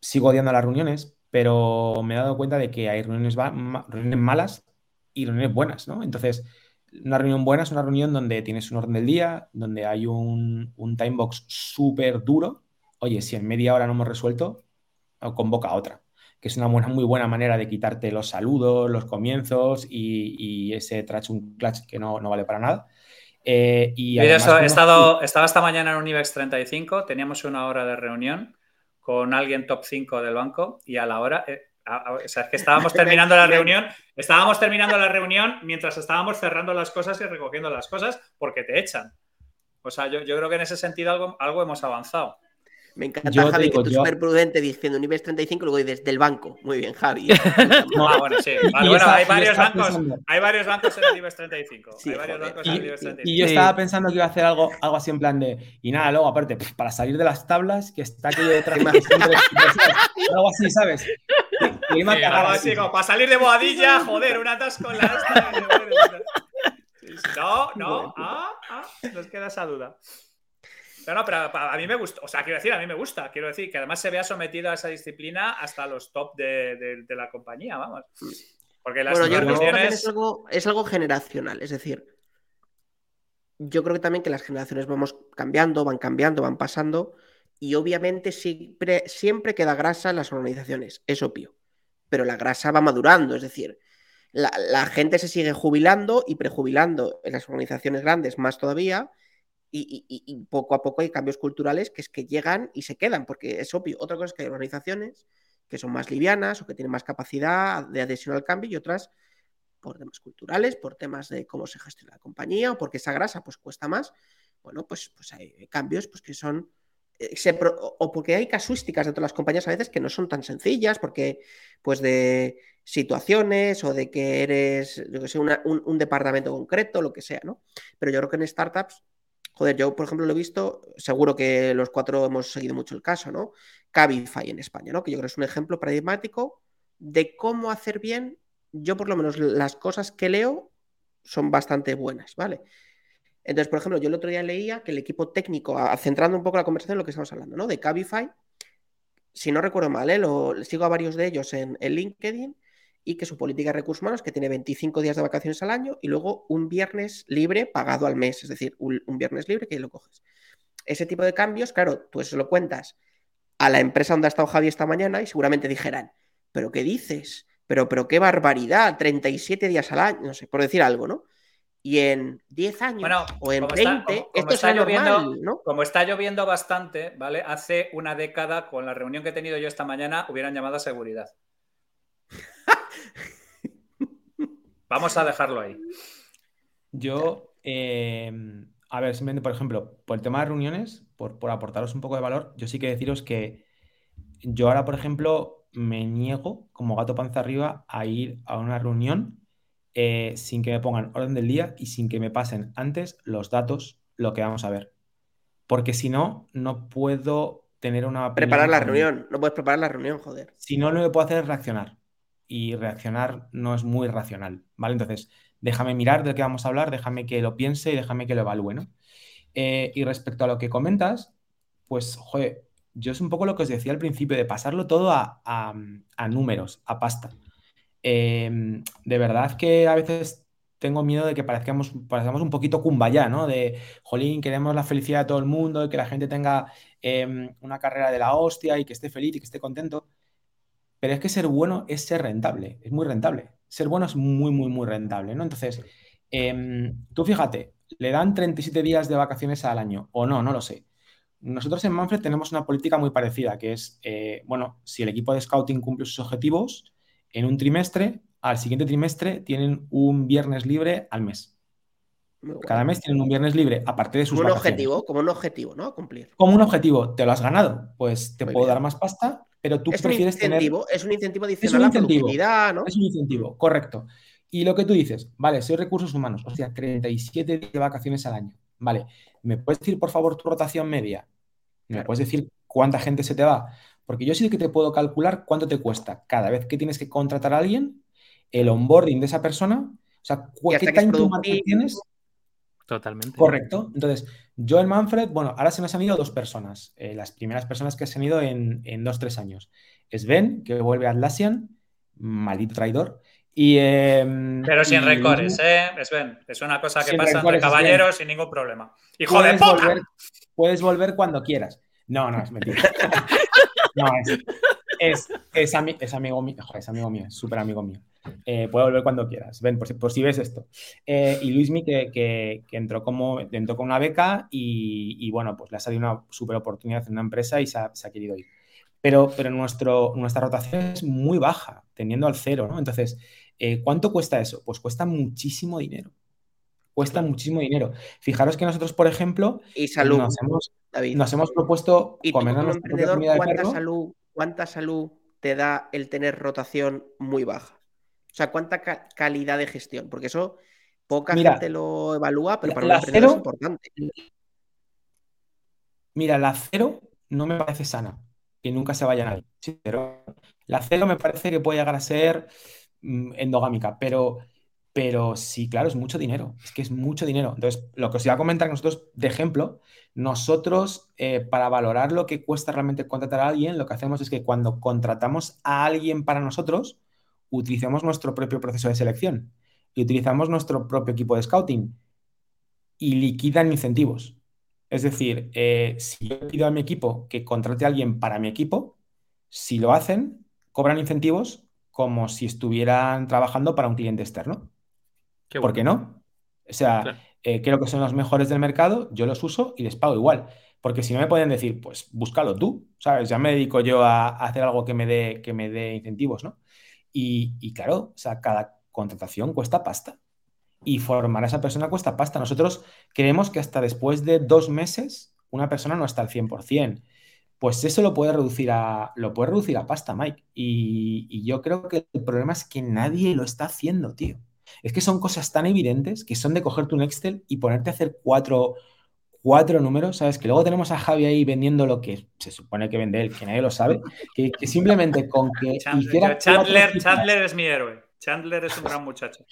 Sigo odiando las reuniones, pero me he dado cuenta de que hay reuniones, reuniones malas y reuniones buenas, ¿no? Entonces, una reunión buena es una reunión donde tienes un orden del día, donde hay un, un time box súper duro. Oye, si en media hora no hemos resuelto, convoca a otra, que es una buena, muy buena manera de quitarte los saludos, los comienzos y, y ese trash un clutch que no, no vale para nada. Eh, y además, eso, he estado, estaba esta mañana en un IBEX 35, teníamos una hora de reunión con alguien top 5 del banco y a la hora, eh, a- a- o sea, es que estábamos *laughs* terminando la reunión, estábamos terminando la reunión mientras estábamos cerrando las cosas y recogiendo las cosas porque te echan. O sea, yo, yo creo que en ese sentido algo, algo hemos avanzado. Me encanta, Yo Javi, digo, que tú yo- súper prudente diciendo un IBEX 35 y luego dices del banco. Muy bien, Javi. *laughs* No, Ah, bueno, sí. y- Vale, y bueno, hay y varios bancos. pensando- Hay varios bancos en el IBEX 35. Sí, hay varios joder. bancos en el Y, IBEX 35. y yo Sí. estaba pensando que iba a hacer algo, algo así en plan de. Y nada, luego, aparte, para salir de las tablas, que está aquello detrás. *laughs* que siempre- algo así, ¿sabes? Que iba a Sí, cagar Algo así. así, como para salir de boadilla, joder, un atasco en la esta. *laughs* No, no, ah, ah, nos queda esa duda. No, no, pero a, a mí me gusta, o sea, quiero decir, a mí me gusta, quiero decir, que además se vea sometido a esa disciplina hasta los top de, de- de la compañía, vamos. Porque las Bueno, yo creo que es algo, es algo generacional, es decir, yo creo que también que las generaciones vamos cambiando, van cambiando, van pasando, y obviamente siempre, siempre queda grasa en las organizaciones, es obvio, pero la grasa va madurando, es decir, la, gente se sigue jubilando y prejubilando en las organizaciones grandes más todavía. Y, poco a poco hay cambios culturales que es que llegan y se quedan, porque es obvio. Otra cosa es que hay organizaciones que son más livianas o que tienen más capacidad de adhesión al cambio y otras por temas culturales, por temas de cómo se gestiona la compañía o porque esa grasa pues cuesta más. Bueno, pues, pues hay cambios pues, que son eh, o porque hay casuísticas de todas las compañías a veces que no son tan sencillas, porque pues de situaciones o de que eres, yo que sé, un, departamento concreto, lo que sea, ¿no? Pero yo creo que en startups, joder, yo por ejemplo lo he visto, seguro que los cuatro hemos seguido mucho el caso, ¿no? Cabify en España, ¿no? Que yo creo que es un ejemplo paradigmático de cómo hacer bien, yo por lo menos las cosas que leo son bastante buenas, ¿vale? Entonces, por ejemplo, yo el otro día leía que el equipo técnico, centrando un poco la conversación en lo que estamos hablando, ¿no? De Cabify, si no recuerdo mal, ¿eh? lo, sigo a varios de ellos en, LinkedIn y que su política de recursos humanos que tiene 25 días de vacaciones al año y luego un viernes libre pagado al mes, es decir, un, viernes libre que lo coges. Ese tipo de cambios, claro, tú eso lo cuentas a la empresa donde ha estado Javi esta mañana y seguramente dijeran, pero ¿qué dices? Pero, pero qué barbaridad, 37 días al año, no sé, por decir algo, ¿no? y en 10 años o en 20, esto está lloviendo, ¿no? Como está lloviendo bastante, ¿vale? Hace una década, con la reunión que he tenido yo esta mañana, hubieran llamado a seguridad. Vamos a dejarlo ahí. Yo, em, a ver, simplemente, por ejemplo, por el tema de reuniones, por, por aportaros un poco de valor, yo sí que deciros que yo ahora, por ejemplo, me niego como gato panza arriba a ir a una reunión eh, sin que me pongan orden del día y sin que me pasen antes los datos, lo que vamos a ver. Porque si no, no puedo tener una... Preparar la reunión, no puedes preparar la reunión, joder. Si no, lo que puedo hacer es reaccionar. Y reaccionar no es muy racional, ¿vale? Entonces, déjame mirar de qué vamos a hablar, déjame que lo piense y déjame que lo evalúe, ¿no? Eh, y respecto a lo que comentas, pues, joder, yo es un poco lo que os decía al principio, de pasarlo todo a números, a pasta. Em, de verdad que a veces tengo miedo de que parezcamos, un poquito cumbaya, ¿no? De, jolín, queremos la felicidad de todo el mundo, y que la gente tenga em, una carrera de la hostia y que esté feliz y que esté contento. Pero es que ser bueno es ser rentable, es muy rentable. Ser bueno es muy, muy, muy rentable, ¿no? Entonces, em, tú fíjate, le dan 37 días de vacaciones al año, o no, no lo sé. Nosotros en Manfred tenemos una política muy parecida, que es, eh, bueno, si el equipo de scouting cumple sus objetivos, en un trimestre, al siguiente trimestre tienen un viernes libre al mes. Cada mes tienen un viernes libre, aparte de sus como un objetivo, como un objetivo, ¿no? Cumplir. Como un objetivo, te lo has ganado, pues te puedo dar más pasta, pero tú prefieres tener. Es un incentivo adicional es un incentivo, ¿no? Es un incentivo, correcto. Y lo que tú dices, vale, soy recursos humanos, o sea, 37 días de vacaciones al año. Vale, ¿me puedes decir, por favor, tu rotación media? ¿Me puedes decir cuánta gente se te va? Porque yo sí que te puedo calcular cuánto te cuesta cada vez que tienes que contratar a alguien, el onboarding de esa persona, o sea, qué time to tienes. Totalmente. Correcto. Entonces, yo en Manfred, bueno, ahora se nos han ido dos personas, eh, las primeras personas que se han ido en, dos, tres años. Sven, que vuelve a Atlassian, maldito traidor. Y, em, Pero sin recores, ¿eh? Sven, es una cosa que pasa entre caballeros sin ningún problema. ¡Hijo de puta! puedes volver cuando quieras. No, no, es mentira. *laughs* No, es, es, amigo mío, es amigo mío, súper amigo mío. Eh, volver cuando quieras. Ven, por si, ves esto. Eh, y Luismi, que, que, entró, como, entró con una beca y, bueno, pues le ha salido una súper oportunidad en una empresa y se ha, querido ir. Pero, pero nuestro, nuestra rotación es muy baja, teniendo al cero, ¿no? Entonces, eh, ¿cuánto cuesta eso? Pues cuesta muchísimo dinero. Cuesta muchísimo dinero. Fijaros que nosotros, por ejemplo, y salud. Nos hemos, nos hemos propuesto ¿Y comer como emprendedor, ¿cuánta salud, ¿cuánta salud te da el tener rotación muy baja? O sea, ¿cuánta calidad de gestión? Porque eso poca gente lo evalúa, pero para un emprendedor es importante. Mira, la cero no me parece sana, que nunca se vaya nadie. pero la cero me parece que puede llegar a ser mm, endogámica, pero pero sí, claro, es mucho dinero, es que es mucho dinero. Entonces, lo que os iba a comentar nosotros, de ejemplo, nosotros, eh, para valorar lo que cuesta realmente contratar a alguien, lo que hacemos es que cuando contratamos a alguien para nosotros, utilizamos nuestro propio proceso de selección y utilizamos nuestro propio equipo de scouting y liquidan incentivos. Es decir, eh, si yo pido a mi equipo que contrate a alguien para mi equipo, si lo hacen, cobran incentivos como si estuvieran trabajando para un cliente externo. ¿Por qué no? O sea, eh, creo que son los mejores del mercado, yo los uso y les pago igual. Porque si no me pueden decir, pues búscalo tú, ¿sabes? Ya me dedico yo a, hacer algo que me dé, que me dé incentivos, ¿no? Y, claro, o sea, cada contratación cuesta pasta. Y formar a esa persona cuesta pasta. Nosotros creemos que hasta después de dos meses una persona no está al 100%. Pues eso lo puede reducir a, lo puede reducir a pasta, Mike. Y, y yo creo que el problema es que nadie lo está haciendo, tío. Es que son cosas tan evidentes que son de cogerte un Excel y ponerte a hacer cuatro, cuatro números, ¿sabes? Que luego tenemos a Javi ahí vendiendo lo que se supone que vende él, que nadie lo sabe, que, simplemente con que *laughs* Chandler, Chandler, Chandler es mi héroe. Chandler es un gran muchacho.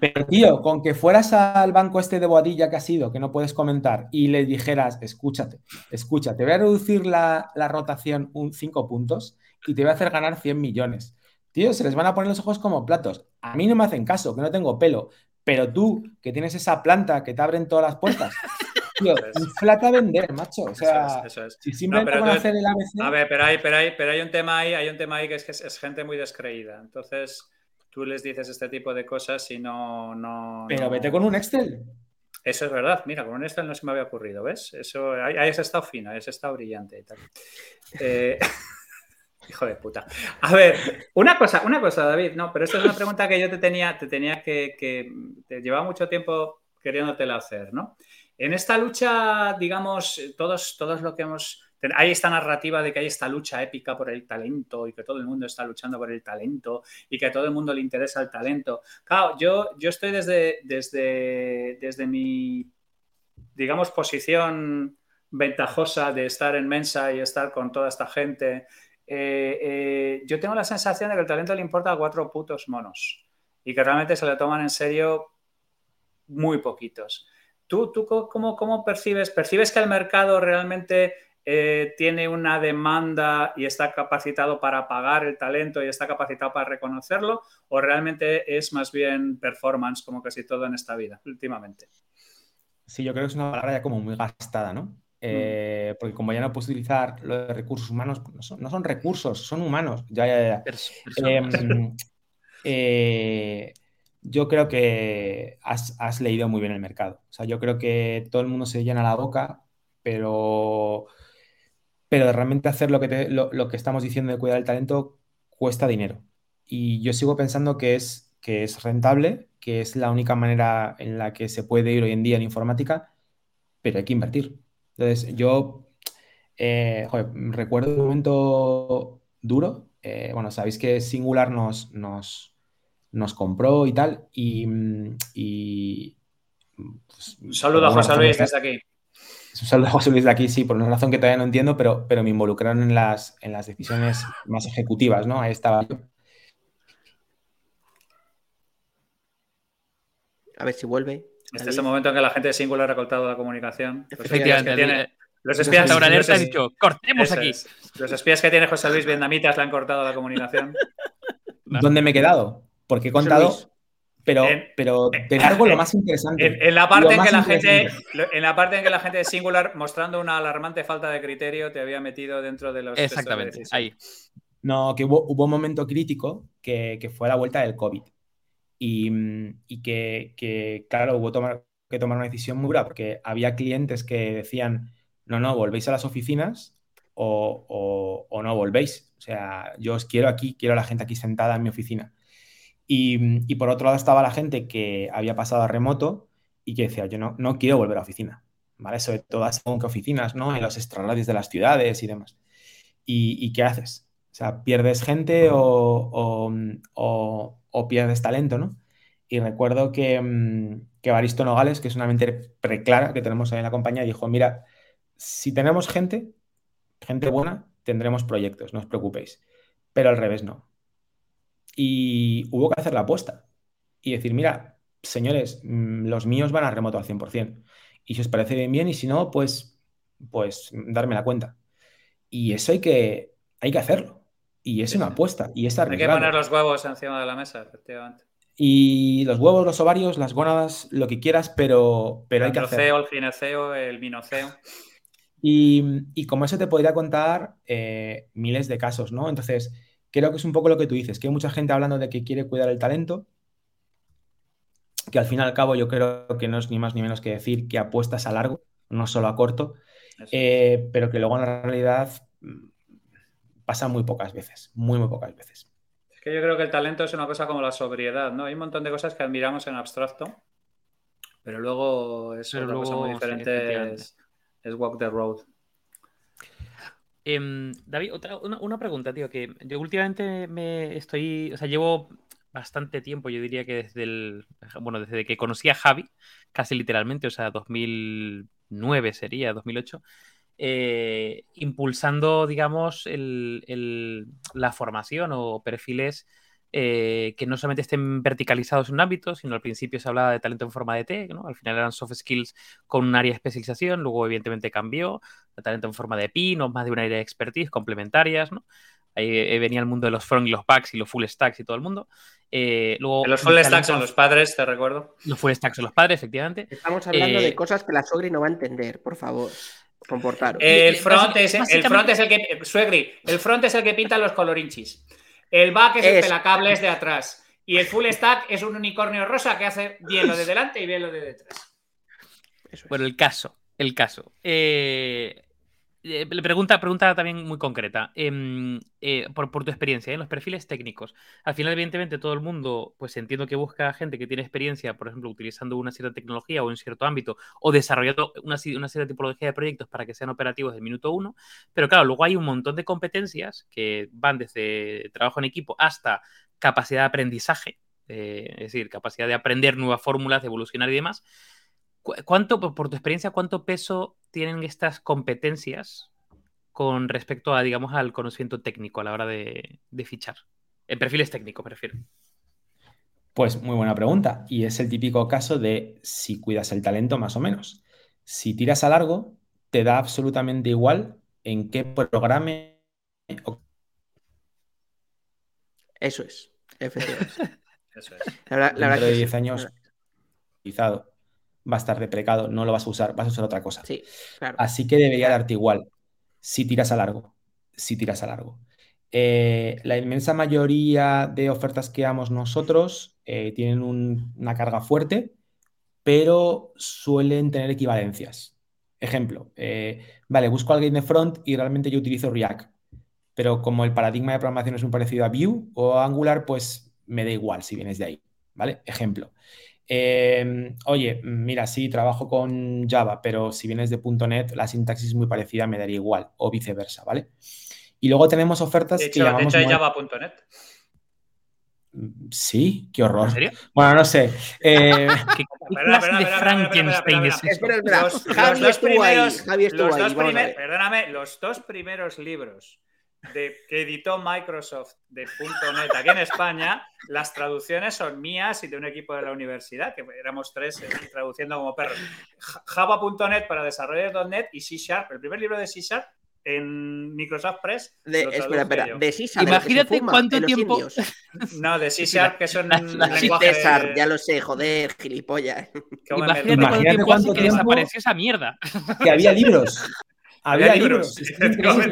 Pero, tío, con que fueras al banco este de Boadilla que ha sido, que no puedes comentar, y le dijeras, escúchate, escúchate, voy a reducir la, la rotación un 5 puntos y te voy a hacer ganar 100 millones. Tío, se les van a poner los ojos como platos. A mí no me hacen caso, que no tengo pelo. Pero tú, que tienes esa planta que te abren todas las puertas, tío, flata vender, macho. O sea, eso es, si simplemente no, hacer el ABC... A ver, pero hay, pero hay, pero hay un tema ahí, hay un tema ahí que es que es, gente muy descreída. Entonces, tú les dices este tipo de cosas y no. no pero vete con un Excel. Eso es verdad. Mira, con un Excel no se me había ocurrido, ¿ves? Eso, ahí, has estado fino, ahí has estado brillante y tal. Eh... *laughs* Hijo de puta. A ver, una cosa, una cosa, David, no, pero esta es una pregunta que yo te tenía, te tenía que, que te llevaba mucho tiempo queriéndotela hacer, ¿no? En esta lucha, digamos, todos, todos lo que hemos. Hay esta narrativa de que hay esta lucha épica por el talento y que todo el mundo está luchando por el talento y que a todo el mundo le interesa el talento. Claro, yo, yo estoy desde, desde, desde mi, digamos, posición ventajosa de estar en Mensa y estar con toda esta gente eh, eh, yo tengo la sensación de que el talento le importa a cuatro putos monos y que realmente se le toman en serio muy poquitos. ¿Tú, tú cómo, cómo percibes? ¿Percibes que el mercado realmente eh, tiene una demanda y está capacitado para pagar el talento y está capacitado para reconocerlo? ¿O realmente es más bien performance como casi todo en esta vida últimamente? Sí, yo creo que es una palabra ya como muy gastada, ¿no? Eh, porque como ya no puedes utilizar los recursos humanos, no son, recursos, son humanos. Ya, ya, em, *laughs* eh, yo creo que has, leído muy bien el mercado. O sea, yo creo que todo el mundo se llena la boca, pero, pero realmente hacer lo que, lo, que estamos diciendo de cuidar el talento cuesta dinero. Y yo sigo pensando que es, que es rentable, que es la única manera en la que se puede ir hoy en día en informática, pero hay que invertir. Entonces, yo eh, recuerdo un momento duro. Eh, bueno, sabéis que Singular nos, nos, nos compró y tal. Y. y pues, un saludo a José Luis desde aquí. Un saludo a José Luis de aquí, sí, por una razón que todavía no entiendo, pero, pero me involucraron en las, en las decisiones más ejecutivas, ¿no? Ahí estaba yo. A ver si vuelve. Este es el momento en que la gente de Singular ha cortado la comunicación. Efectivamente. Los espías, ha dicho, cortemos aquí. Los espías que tiene José Luis Vietnamitas le han cortado la comunicación. ¿Dónde me he quedado? Porque he contado, pero, pero de largo lo más interesante. En, la parte en que la gente, en la parte en que la gente de Singular, mostrando una alarmante falta de criterio, te había metido dentro de los. Exactamente, ahí. No, que hubo, hubo, un momento crítico que, que fue la vuelta del COVID y, que, claro, hubo que tomar una decisión muy dura porque había clientes que decían, no, no, volvéis a las oficinas o, no volvéis. O sea, yo os quiero aquí, quiero a la gente aquí sentada en mi oficina. Y, por otro lado estaba la gente que había pasado a remoto y que decía, yo no, no quiero volver a oficina, ¿vale? Sobre todo según qué oficinas, ¿no? En los extrarradios de las ciudades y demás. ¿Y, qué haces? O sea, pierdes gente o, o pierdes talento, ¿no? Y recuerdo que, mm, que Baristo Nogales, que es una mente preclara que tenemos ahí en la compañía, dijo, mira, si tenemos gente, gente buena, tendremos proyectos, no os preocupéis. Pero al revés no. Y hubo que hacer la apuesta y decir, mira, señores, mm, los míos van a remoto al 100%. Y si os parece bien, bien, y si no, pues, pues darme la cuenta. Y eso hay que, hay que hacerlo. Y es una apuesta. Y es Hay que poner los huevos encima de la mesa, efectivamente. Y los huevos, los ovarios, las gónadas, lo que quieras, pero, pero hay que hacer. El gineceo, el minoceo. Y, y como eso te podría contar eh, miles de casos, ¿no? Entonces, creo que es un poco lo que tú dices, que hay mucha gente hablando de que quiere cuidar el talento, que al fin y al cabo yo creo que no es ni más ni menos que decir que apuestas a largo, no solo a corto, eh, pero que luego en la realidad mm, pasa muy pocas veces, muy, muy pocas veces. Es que yo creo que el talento es una cosa como la sobriedad, ¿no? Hay un montón de cosas que admiramos en abstracto, pero luego es otra cosa muy diferente, es, walk the road. Em, David, otra, una, pregunta, tío, que yo últimamente me estoy, o sea, llevo bastante tiempo, yo diría que desde el, bueno, desde que conocí a Javi, casi literalmente, o sea, 2009 sería, 2008, eh, impulsando, digamos, la formación o perfiles eh, que no solamente estén verticalizados en un ámbito, sino al principio se hablaba de talento en forma de T, ¿no? Al final eran soft skills con un área de especialización, luego evidentemente cambió a talento en forma de PIN o más de un área de expertise complementarias, ¿no? Ahí eh, venía el mundo de los front y los backs y los full stacks y todo el mundo. Eh, luego, los full stacks son los padres, te recuerdo. Los full stacks son los padres, efectivamente. Estamos hablando de cosas que la Sogri no va a entender, por favor. Comportaros. El front, es, el front es el que. Suegri, el front es el que pinta los colorinchis. El back es, el pelacables de atrás. Y el full stack es un unicornio rosa que hace bien lo de delante y bien lo de detrás. Bueno, el caso, el caso. Eh, eh, pregunta, pregunta también muy concreta, em, eh, por, tu experiencia en los perfiles técnicos. Al final, evidentemente, todo el mundo, pues entiendo que busca gente que tiene experiencia, por ejemplo, utilizando una cierta tecnología o en cierto ámbito, o desarrollando una, una cierta tipología de proyectos para que sean operativos del minuto uno. Pero claro, luego hay un montón de competencias que van desde trabajo en equipo hasta capacidad de aprendizaje, eh, es decir, capacidad de aprender nuevas fórmulas, de evolucionar y demás ¿Cuánto, por tu experiencia, cuánto peso tienen estas competencias con respecto a, digamos, al conocimiento técnico a la hora de, fichar? En perfiles técnicos, prefiero. Pues muy buena pregunta. Y es el típico caso de si cuidas el talento, más o menos. Si tiras a largo, te da absolutamente igual en qué programe. Eso es, efectivamente. *laughs* Eso es. La, verdad, de 10 años, utilizado va a estar deprecado, no lo vas a usar, vas a usar otra cosa. Así que debería darte igual si tiras a largo, si tiras a largo. Eh, la inmensa mayoría de ofertas que damos nosotros eh, tienen una carga fuerte, pero suelen tener equivalencias. Ejemplo, eh, vale, busco a alguien de front y realmente yo utilizo React, pero como el paradigma de programación es muy parecido a Vue o Angular, pues me da igual si vienes de ahí, ¿vale? Ejemplo. Em, oye, mira, sí, trabajo con Java, pero si vienes de .NET, la sintaxis es muy parecida, me daría igual, o viceversa, ¿vale? Y luego tenemos ofertas de hecho, que De hecho, hay Java.NET. Sí, qué horror. ¿En serio? Bueno, no sé. Eh... *laughs* ¿Qué clase de Frankenstein es? Javi ahí. Perdóname, los dos primeros libros de, que editó Microsoft de .NET aquí en España, las traducciones son mías y de un equipo de la universidad, que éramos tres eh, traduciendo como perros. Java.NET para desarrollar.NET y C Sharp. El primer libro de C Sharp en Microsoft Press. De, espera, espera, de C Sharp. Imagínate cuánto tiempo. No, de C Sharp, que son *laughs* lenguaje. César, ya lo sé, joder, gilipollas. Imagínate, Imagínate cuánto tiempo, que desapareció esa mierda. Que había libros. *laughs* Había libros. en, lugar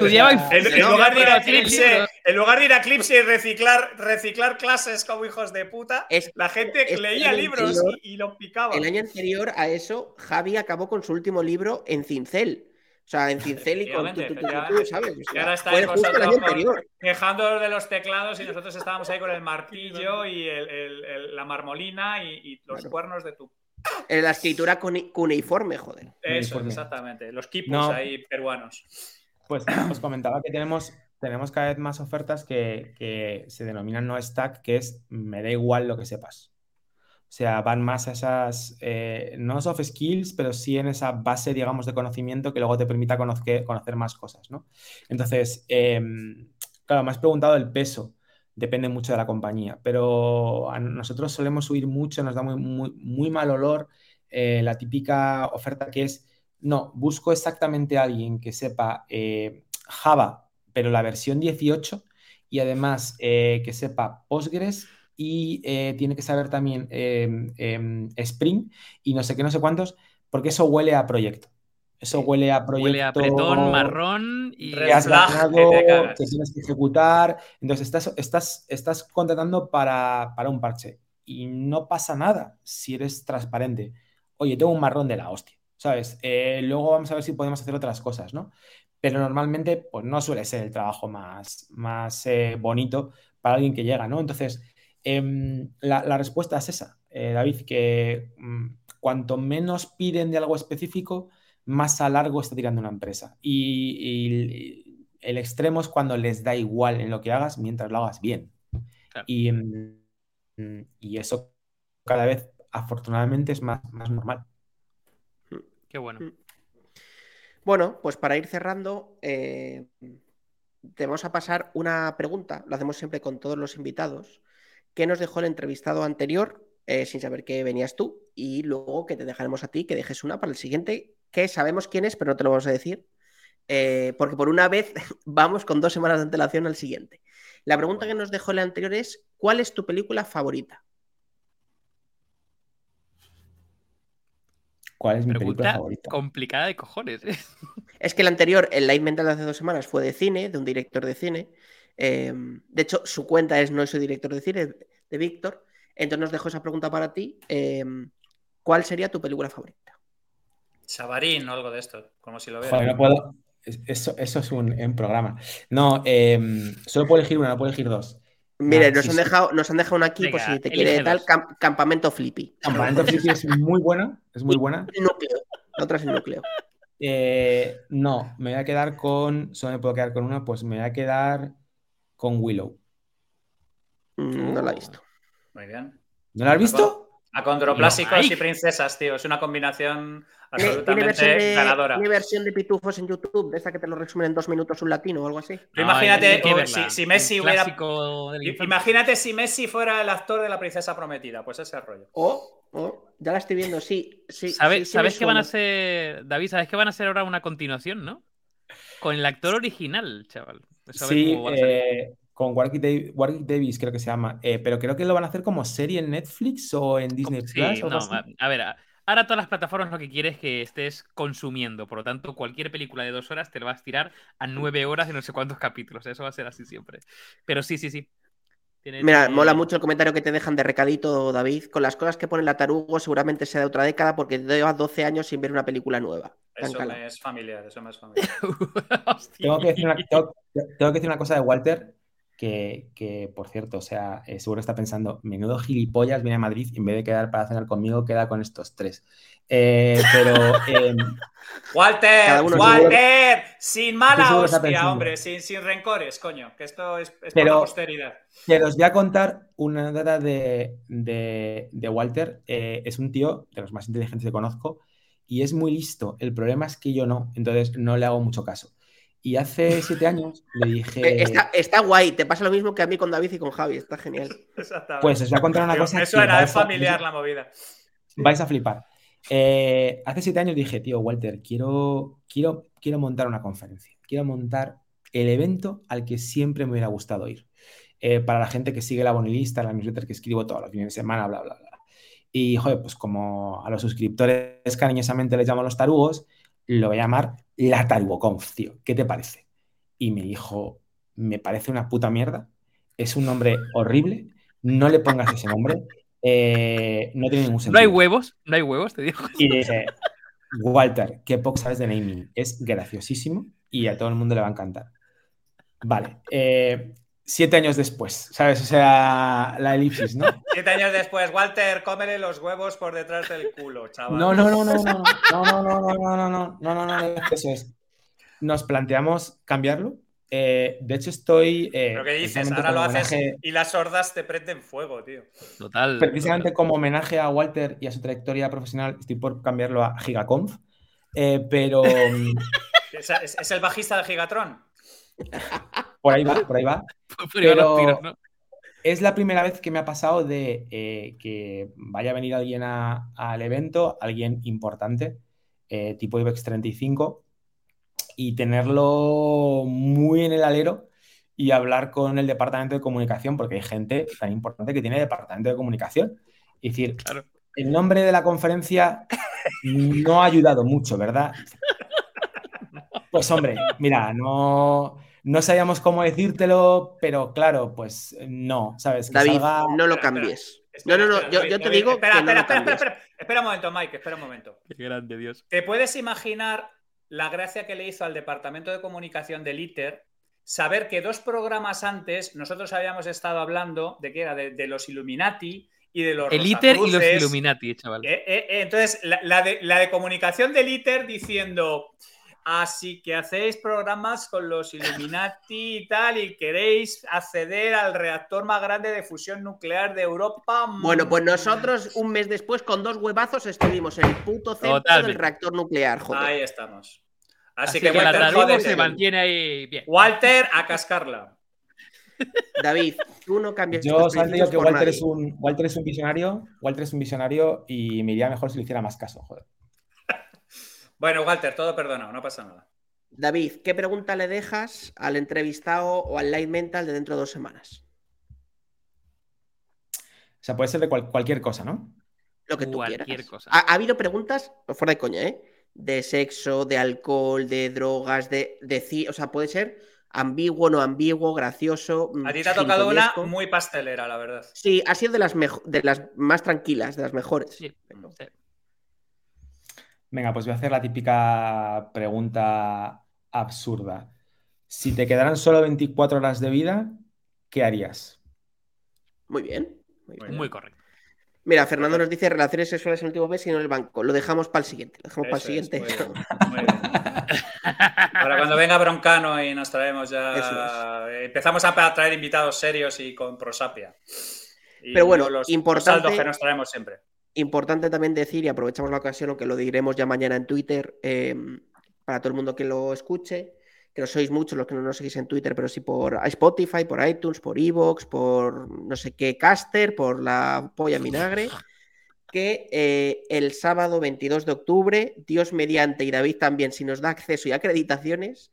de ir a Eclipse, en lugar de ir a Eclipse y reciclar, reciclar clases como hijos de puta, la gente leía libros y, los picaba. El año anterior a eso, Javi acabó con su último libro en Cincel. O sea, en Cincel y con tu, ¿sabes? y ahora está ahí vosotros quejando de los teclados y nosotros estábamos ahí con el martillo y la marmolina y, los cuernos de tu en la escritura cuneiforme, joder. Eso, exactamente. Los kipus ahí peruanos. Pues *clears throat* os comentaba que tenemos, tenemos cada vez más ofertas que, se denominan no stack, que es me da igual lo que sepas. O sea, van más a esas, eh, no soft skills, pero sí en esa base, digamos, de conocimiento que luego te permita conocer, conocer más cosas, ¿no? Entonces, em, claro, me has preguntado el peso depende mucho de la compañía, pero a nosotros solemos huir mucho, nos da muy, muy, mal olor eh, la típica oferta que es, no, busco exactamente a alguien que sepa eh, Java, pero la versión 18 y además eh, que sepa Postgres y tiene que saber también em, em, Spring y no sé qué, no sé cuántos, porque eso huele a proyecto. Eso huele a proyecto. Huele a pretón, marrón y. Que has ganado, que tienes que ejecutar. Entonces estás, estás, estás contratando para, para un parche. Y no pasa nada si eres transparente. Oye, tengo un marrón de la hostia, ¿sabes? Eh, luego vamos a ver si podemos hacer otras cosas, ¿no? Pero normalmente, pues no suele ser el trabajo más, más eh, bonito para alguien que llega, ¿no? Entonces, em, la, la respuesta es esa, eh, David, que mm, cuanto menos piden de algo específico, más a largo está tirando una empresa. Y, y el extremo es cuando les da igual en lo que hagas mientras lo hagas bien. Claro. Y, mm, y eso cada vez, afortunadamente, es más, más normal. Qué bueno. Bueno, pues para ir cerrando, eh, te vamos a pasar una pregunta, lo hacemos siempre con todos los invitados, que nos dejó el entrevistado anterior, eh, sin saber que venías tú, y luego que te dejaremos a ti que dejes una para el siguiente, que sabemos quién es, pero no te lo vamos a decir, eh, porque por una vez *laughs* vamos con dos semanas de antelación al siguiente. La pregunta que nos dejó el anterior es, ¿cuál es tu película favorita? ¿Cuál es mi película Pregunta favorita? complicada de cojones. ¿eh? *laughs* Es que el anterior, el Light Mental de hace dos semanas, fue de cine, de un director de cine. Eh, de hecho, su cuenta es No soy director de cine, de Víctor. Entonces nos dejo esa pregunta para ti. Eh, ¿Cuál sería tu película favorita? Sabarín o algo de esto, como si lo Joder, vieras. no puedo. es- Eso, eso es un, un programa. No, em, solo puedo elegir una, no puedo elegir dos. Mire, Ah, nos, sí, han sí. dejado, nos han dejado una aquí, por si te quiere tal, Campamento Flippy. *laughs* Campamento Flippy es muy buena, es muy buena. Núcleo. La otra es el núcleo. Eh, no, me voy a quedar con. Solo me puedo quedar con una, pues me voy a quedar con Willow. Mm, No la he visto. Muy bien. ¿No la has visto? Acondroplásicos Mike. y princesas, tío. Es una combinación ¿Tiene, tiene versión absolutamente de, ganadora. tiene versión de pitufos en YouTube? De esta que te lo resumen en dos minutos un latino o algo así. Imagínate, que o si- si Messi hubiera-. Imagínate si Messi fuera el actor de la princesa prometida, pues ese rollo. Oh, oh, ya la estoy viendo, sí. sí ¿Sabe- sí, sí ¿Sabes me que van a ser, David, sabes que van a ser ahora una continuación, ¿no? Con el actor original, chaval. Pues Sí, eh, con Warwick Davis, creo que se llama. Eh, pero creo que lo van a hacer como serie en Netflix o en Disney Sí, Plus. o no, así. a, a ver, a- ahora todas las plataformas lo que quiere es que estés consumiendo. Por lo tanto, cualquier película de dos horas te la vas a tirar a nueve horas y no sé cuántos capítulos. Eso va a ser así siempre. Pero sí, sí, sí. Mira, mola mucho el comentario que te dejan de recadito, David. Con las cosas que pone la tarugo, seguramente sea de otra década porque lleva 12 años sin ver una película nueva. Tan Eso me es familiar, eso me es *laughs* familiar. Hostia. Tengo que decir una, tengo- tengo que decir una cosa de Walter, que, que, por cierto, o sea, eh, seguro está pensando, menudo gilipollas viene a Madrid y en vez de quedar para cenar conmigo, queda con estos tres. Eh, pero *laughs* eh, Walter, Walter, sin mala hostia, hombre, sin, sin rencores, coño, que esto es, es por Pero- la posteridad. Pero os voy a contar una de, de- de Walter. Eh, es un tío de los más inteligentes que conozco y es muy listo. El problema es que yo no, entonces no le hago mucho caso. Y hace siete años le Eh, dije, está, está guay, te pasa lo mismo que a mí con David y con Javi, está genial. *laughs* Exactamente. pues os voy a contar una Tío, cosa. suena, vais es a- familiar la movida. vais a flipar. Eh, hace siete años dije, tío, Walter, quiero, quiero, quiero montar una conferencia. Quiero montar el evento al que siempre me hubiera gustado ir. Eh, para la gente que sigue la bonilista, la newsletter que escribo todos los fines de semana, bla, bla, bla. Y, joder, pues como a los suscriptores cariñosamente les llaman los tarugos, lo voy a llamar la TarugoConf, tío. ¿Qué te parece? Y me dijo, me parece una puta mierda. Es un nombre horrible. No le pongas ese nombre. Eh, no tiene ningún sentido. No hay huevos, no hay huevos, te digo. Y dice, Walter, qué poco sabes de naming. Es graciosísimo y a todo el mundo le va a encantar. Vale. eh, siete años después, ¿sabes? O sea, la elipsis, ¿no? Siete años después, Walter, cómele los huevos por detrás del culo, chaval. No, no, no, no, no, no, no, no, no, no, no, no, no, no, no, no, eso es. Nos planteamos cambiarlo. Eh, de hecho, estoy. eh, Pero ¿qué dices? Ahora lo haces y las sordas te prenden fuego, tío. Total. Precisamente total. como homenaje a Walter y a su trayectoria profesional, estoy por cambiarlo a GigaConf. Eh, pero mm, ¿Es, es- es el bajista de Gigatron? Por ahí va, por ahí va. *laughs* Pero- tiros, ¿no? Es la primera vez que me ha pasado de eh, que vaya a venir alguien a- al evento, alguien importante, eh, tipo IBEX 35, y tenerlo muy en el alero y hablar con el departamento de comunicación, porque hay gente tan importante que tiene departamento de comunicación. Es decir, Claro. el nombre de la conferencia no ha ayudado mucho, ¿verdad? Pues hombre, mira, no, no sabíamos cómo decírtelo, pero claro, pues no, ¿sabes? Que David, salga- no lo cambies. Espera, no, no, no, espera, yo, David, yo te David, digo Espera, que espera, no lo espera, espera, espera. Espera un momento, Mike, espera un momento. Qué grande, Dios. ¿Te puedes imaginar la gracia que le hizo al departamento de comunicación del ITER saber que dos programas antes nosotros habíamos estado hablando de que era de, de los Illuminati y de los El ITER y los? Illuminati, chaval. Eh, eh, eh, entonces, la, la de, la de comunicación del ITER diciendo, así que hacéis programas con los Illuminati y tal, y queréis acceder al reactor más grande de fusión nuclear de Europa. mm, Bueno, pues nosotros un mes después con dos huevazos estuvimos en el puto centro Totalmente. del reactor nuclear, joder. Ahí estamos. Así, Así, que, que, la Walter, jódete. se mantiene ahí bien. Walter, a cascarla. David, tú no cambias Yo digo principios que Walter es, un, Walter es un visionario, Walter es un visionario y me iría mejor si le hiciera más caso, joder. Bueno, Walter, todo perdonado, no pasa nada. David, ¿qué pregunta le dejas al entrevistado o al light mental de dentro de dos semanas? O sea, puede ser de cual- cualquier cosa, ¿no? Lo que tú Cualquier quieras. cosa. Ha, ha habido preguntas, fuera de coña, ¿eh? De sexo, de alcohol, de drogas, de, de ci- O sea, puede ser ambiguo, no ambiguo, gracioso. mm, A ti te ha tocado una muy pastelera, la verdad. Sí, ha sido de las, mejo- de las más tranquilas, de las mejores. Sí, sí. Venga, pues voy a hacer la típica pregunta absurda. Si te quedaran solo 24 horas de vida, ¿qué harías? Muy bien. muy bien. Muy correcto. Mira, Fernando nos dice relaciones sexuales en el último mes y no en el banco. Lo dejamos para el siguiente. Lo dejamos para el Eso es, siguiente. muy bien, *laughs* muy bien. Para cuando venga Broncano y nos traemos ya. Empezamos a traer invitados serios y con prosapia. Y Pero bueno, no los, importante- los saldos que nos traemos siempre. Importante también decir, y aprovechamos la ocasión, aunque lo diremos ya mañana en Twitter, eh, para todo el mundo que lo escuche, que no sois muchos los que no nos seguís en Twitter, pero sí por Spotify, por iTunes, por Evox, por no sé qué caster, por la polla en vinagre, que eh, el sábado 22 de octubre, Dios mediante y David también, si nos da acceso y acreditaciones,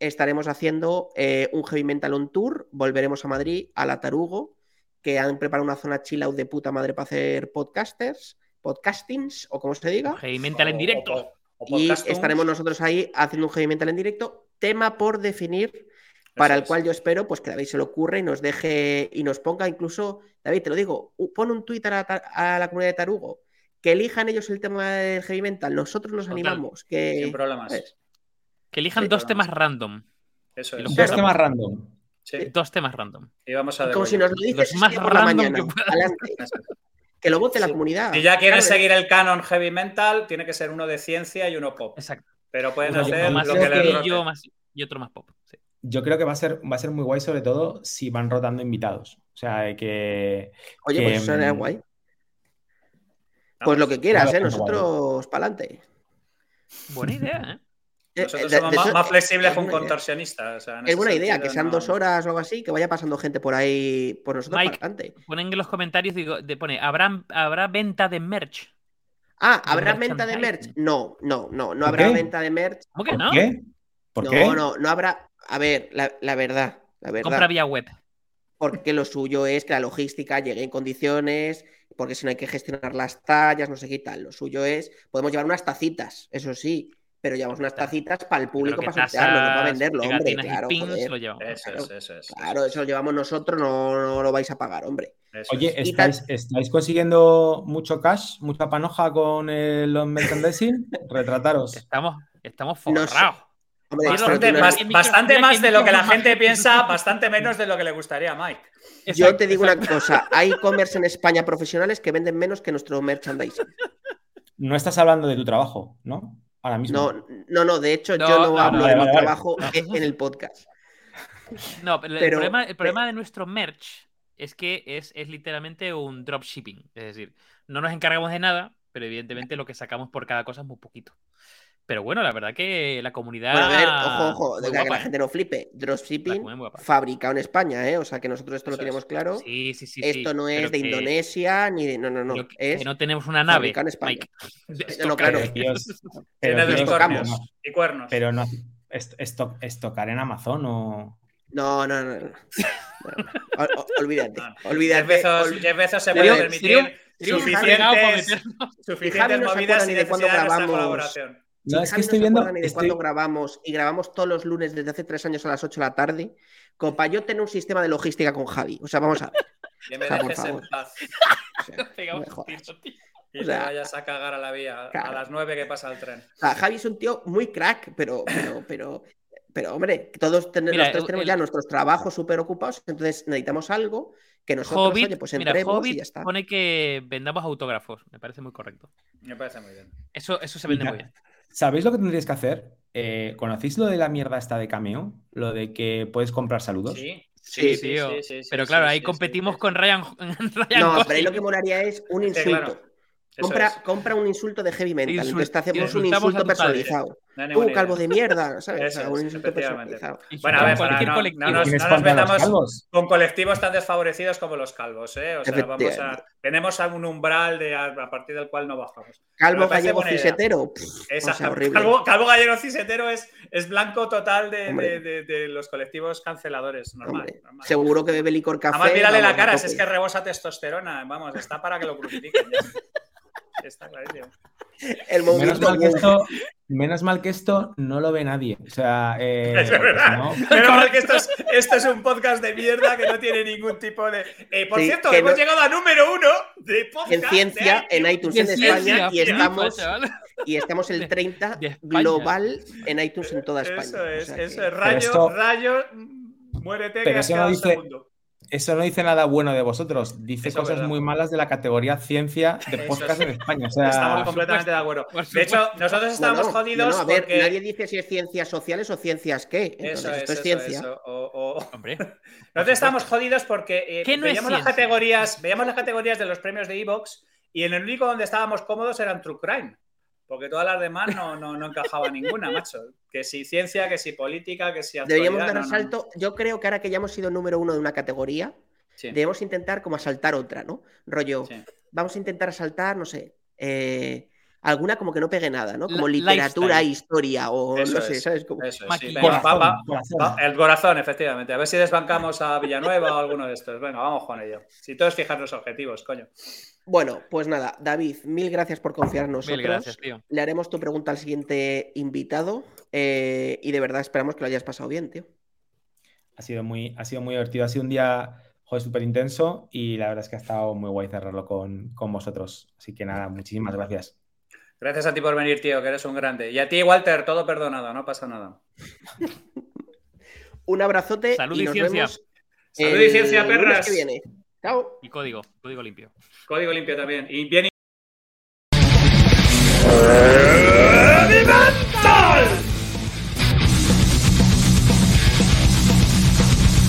estaremos haciendo eh, un Heavy Mental On Tour, volveremos a Madrid, a la Tarugo, que han preparado una zona chill out de puta madre para hacer podcasters, podcastings, o como se diga. Heavy Mental en directo. o- o Y estaremos nosotros ahí haciendo un heavy mental en directo, tema por definir, para Eso el es. cual yo espero pues que David se le ocurra y nos deje y nos ponga incluso, David, te lo digo, pon un tuit a la, a la comunidad de Tarugo, que elijan ellos el tema del heavy mental, nosotros nos Total. animamos, que Sin problemas. ¿sabes? Que elijan Sí, dos temas random. Eso es. los Dos temas random. Sí, Dos temas random. y vamos a Y como si nos lo dices Los más random mañana, que puedas. lo vote la comunidad. Si ya quieren Claro, seguir el canon heavy mental, tiene que ser uno de ciencia y uno pop. Exacto. Pero pueden hacer más lo que les que- sencillo, más- y otro más pop. sí. Yo creo que va a ser, va a ser muy guay, sobre todo si van rotando invitados. O sea, que. Oye, que, pues eso sería mm, guay. Pues lo que quieras, ¿eh? Nosotros para adelante. Buena idea, ¿eh? Nosotros somos más, más flexibles que un contorsionista. o sea, en Es buena idea, que sean no- dos horas o algo así, que vaya pasando gente por ahí, por nosotros Mike. para adelante. Ponen en los comentarios, digo, de, pone, ¿habrá, habrá venta de merch. Ah, de ¿habrá venta de merch? No, no, no, no ¿Por habrá qué? venta de merch. ¿Cómo que ¿Por no? qué? ¿Por no, qué? no, no habrá. A ver, la, la verdad, la verdad. Compra vía web. Porque lo suyo es que la logística llegue en condiciones, porque si no hay que gestionar las tallas, no sé qué tal. Lo suyo es, podemos llevar unas tacitas, eso sí, pero llevamos unas tacitas para el público, para sortearlo, no para venderlo, hombre. Claro, pins joder. lo llevamos. Eso Claro. es, eso es. Claro, eso lo llevamos nosotros, no, no lo vais a pagar, hombre. eso Oye, ¿estáis, estáis consiguiendo mucho cash, mucha panoja con el los merchandising? *laughs* Retrataros. Estamos, estamos forrados. Hombre, Bastante, más, bastante más de lo que la gente piensa, bastante menos de lo que le gustaría a Mike. Yo te digo exacto. una cosa, hay e-commerce en España profesionales que venden menos que nuestro merchandising. No estás hablando de tu trabajo, ¿no? Ahora mismo. No, no, no, de hecho No, yo no, no, hablo de vale, mi trabajo en *laughs* en el podcast. No, pero, el problema, el problema de nuestro merch es que es, es literalmente un dropshipping. Es decir, no nos encargamos de nada, pero evidentemente lo que sacamos por cada cosa es muy poquito. Pero bueno, la verdad que la comunidad. Bueno, a ver, ojo, ojo, de que la ¿eh? gente no flipe. Dropshipping fabricado en España, ¿eh? O sea que nosotros esto lo tenemos claro. Sí, sí, sí. esto sí, no pero es de que- Indonesia ni de. No, no, no. que, es que no tenemos una nave. fabricado en España. Mike. *laughs* *laughs* De No, no, claro. estocar. Pero, *laughs* cornios y cuernos. pero no. est- esto- estocar en Amazon o. No, no, no. no. No, no. Ol- ol- olvídate. Jeff Olvídate. Bezos, ol- Bezos se puede permitir suficientes. Y suficientes movidas ni de nuestra grabamos. Colaboración. Si No, es que estoy viendo- ni de estoy- cuándo grabamos y grabamos todos los lunes desde hace tres años a las 8 de la tarde, como para yo tener un sistema de logística con Javi. O sea, vamos a ver. *laughs* Que me O sea, por dejes en favor. paz *laughs* o sea, *laughs* no me tiro, tío. y O sea, te vayas a cagar a la vía claro. a las nueve que pasa el tren. O sea, Javi es un tío muy crack, pero, pero, pero, pero hombre, todos ten- Mira, los tres el- tenemos el- ya nuestros trabajos súper ocupados, entonces necesitamos algo que nosotros, Hobbit, oye, pues mira, entremos y Hobbit ya está. pone que vendamos autógrafos. Me parece muy correcto. Me parece muy bien. Eso, eso se vende Mira, muy bien. ¿Sabéis lo que tendríais que hacer? Eh, ¿Conocéis lo de la mierda esta de Cameo? Lo de que puedes comprar saludos. Sí, Sí, Sí, tío. sí, sí, Pero claro, sí, ahí sí, con Ryan, *laughs* Ryan No, pero ahí lo que molaría es un Sí, insulto. claro. Compra, es. compra un insulto de heavy metal. Insul- Entonces te hacemos un insulto personalizado. Hay Uh, calvo de mierda, *laughs* ¿sabes? O Eso sea, un insulto efectivamente. personalizado. Bueno, a ver, para no, no nos, ¿Quiénes no nos metamos calvos? con colectivos tan desfavorecidos como los calvos, ¿eh? O sea, vamos a, tenemos algún umbral de, a, a partir del cual no bajamos. Calvo gallego cisetero. pff, o Esa- sea, horrible. calvo, calvo gallego cisetero es, es blanco total de, Hombre. de- de- de los colectivos canceladores. Normal. Seguro que bebe licor café. Además, mírale la cara, si es que rebosa testosterona. Vamos, está para que lo crucifiquen. *laughs* Está clarísimo. El Menos mal, que esto, menos mal que esto no lo ve nadie. O sea, eh, Es verdad. no- Menos mal que esto es, esto es un podcast de mierda que no tiene ningún tipo de. Eh, por Sí, cierto, hemos no- llegado a número uno de podcast. en ciencia, de en iTunes en Ciencia, España, y flipa, estamos, y estamos el De- 30 de España. global en iTunes en toda España. Eso es, O sea eso que- es. Rayo, esto- rayo, muérete Pero que has eso no dice- segundo. Eso no dice nada bueno de vosotros. Dice Eso cosas verdad. muy malas de la categoría ciencia de *laughs* Eso podcast en España. O sea, Estamos completamente de acuerdo. De hecho, nosotros estábamos Bueno, jodidos no, no, a ver, porque. nadie dice si es ciencias sociales o ciencias qué. Entonces, Eso es, esto es eso, ciencia. eso. O- o- Hombre, *laughs* Nosotros estábamos jodidos porque eh, ¿Qué no es veíamos, las categorías, veíamos las categorías de los premios de Evox y en el único donde estábamos cómodos eran True Crime. Porque todas las demás no, no, no encajaba ninguna, macho. Que si ciencia, que si política, que si. Deberíamos dar no, asalto. Yo creo que ahora que ya hemos sido número uno de una categoría, Sí, debemos intentar como asaltar otra, ¿no? Rollo, sí. vamos a intentar asaltar, no sé, eh, alguna como que no pegue nada, ¿no? Como literatura, lifestyle. historia o Eso no sé, es. ¿sabes? Como- Eso es, sí. Venga, corazón, va- corazón. va- el corazón, efectivamente. A ver si desbancamos a Villanueva o alguno de estos. Venga, vamos con ello. Si todos fijar los objetivos, coño. Bueno, pues nada, David, mil gracias por confiar en nosotros. mil gracias, tío. Le haremos tu pregunta al siguiente invitado eh, y de verdad esperamos que lo hayas pasado bien, tío. ha sido muy, ha sido muy divertido. Ha sido un día súper intenso y la verdad es que ha estado muy guay cerrarlo con, con vosotros. Así que nada, muchísimas gracias. Gracias a ti por venir, tío, que eres un grande. Y a ti, Walter, todo perdonado, no pasa nada. Un abrazote Salud y y nos ciencia. vemos Salud y ciencia, perras. que viene. Chao. Y código, código limpio. Código limpio también. Y bien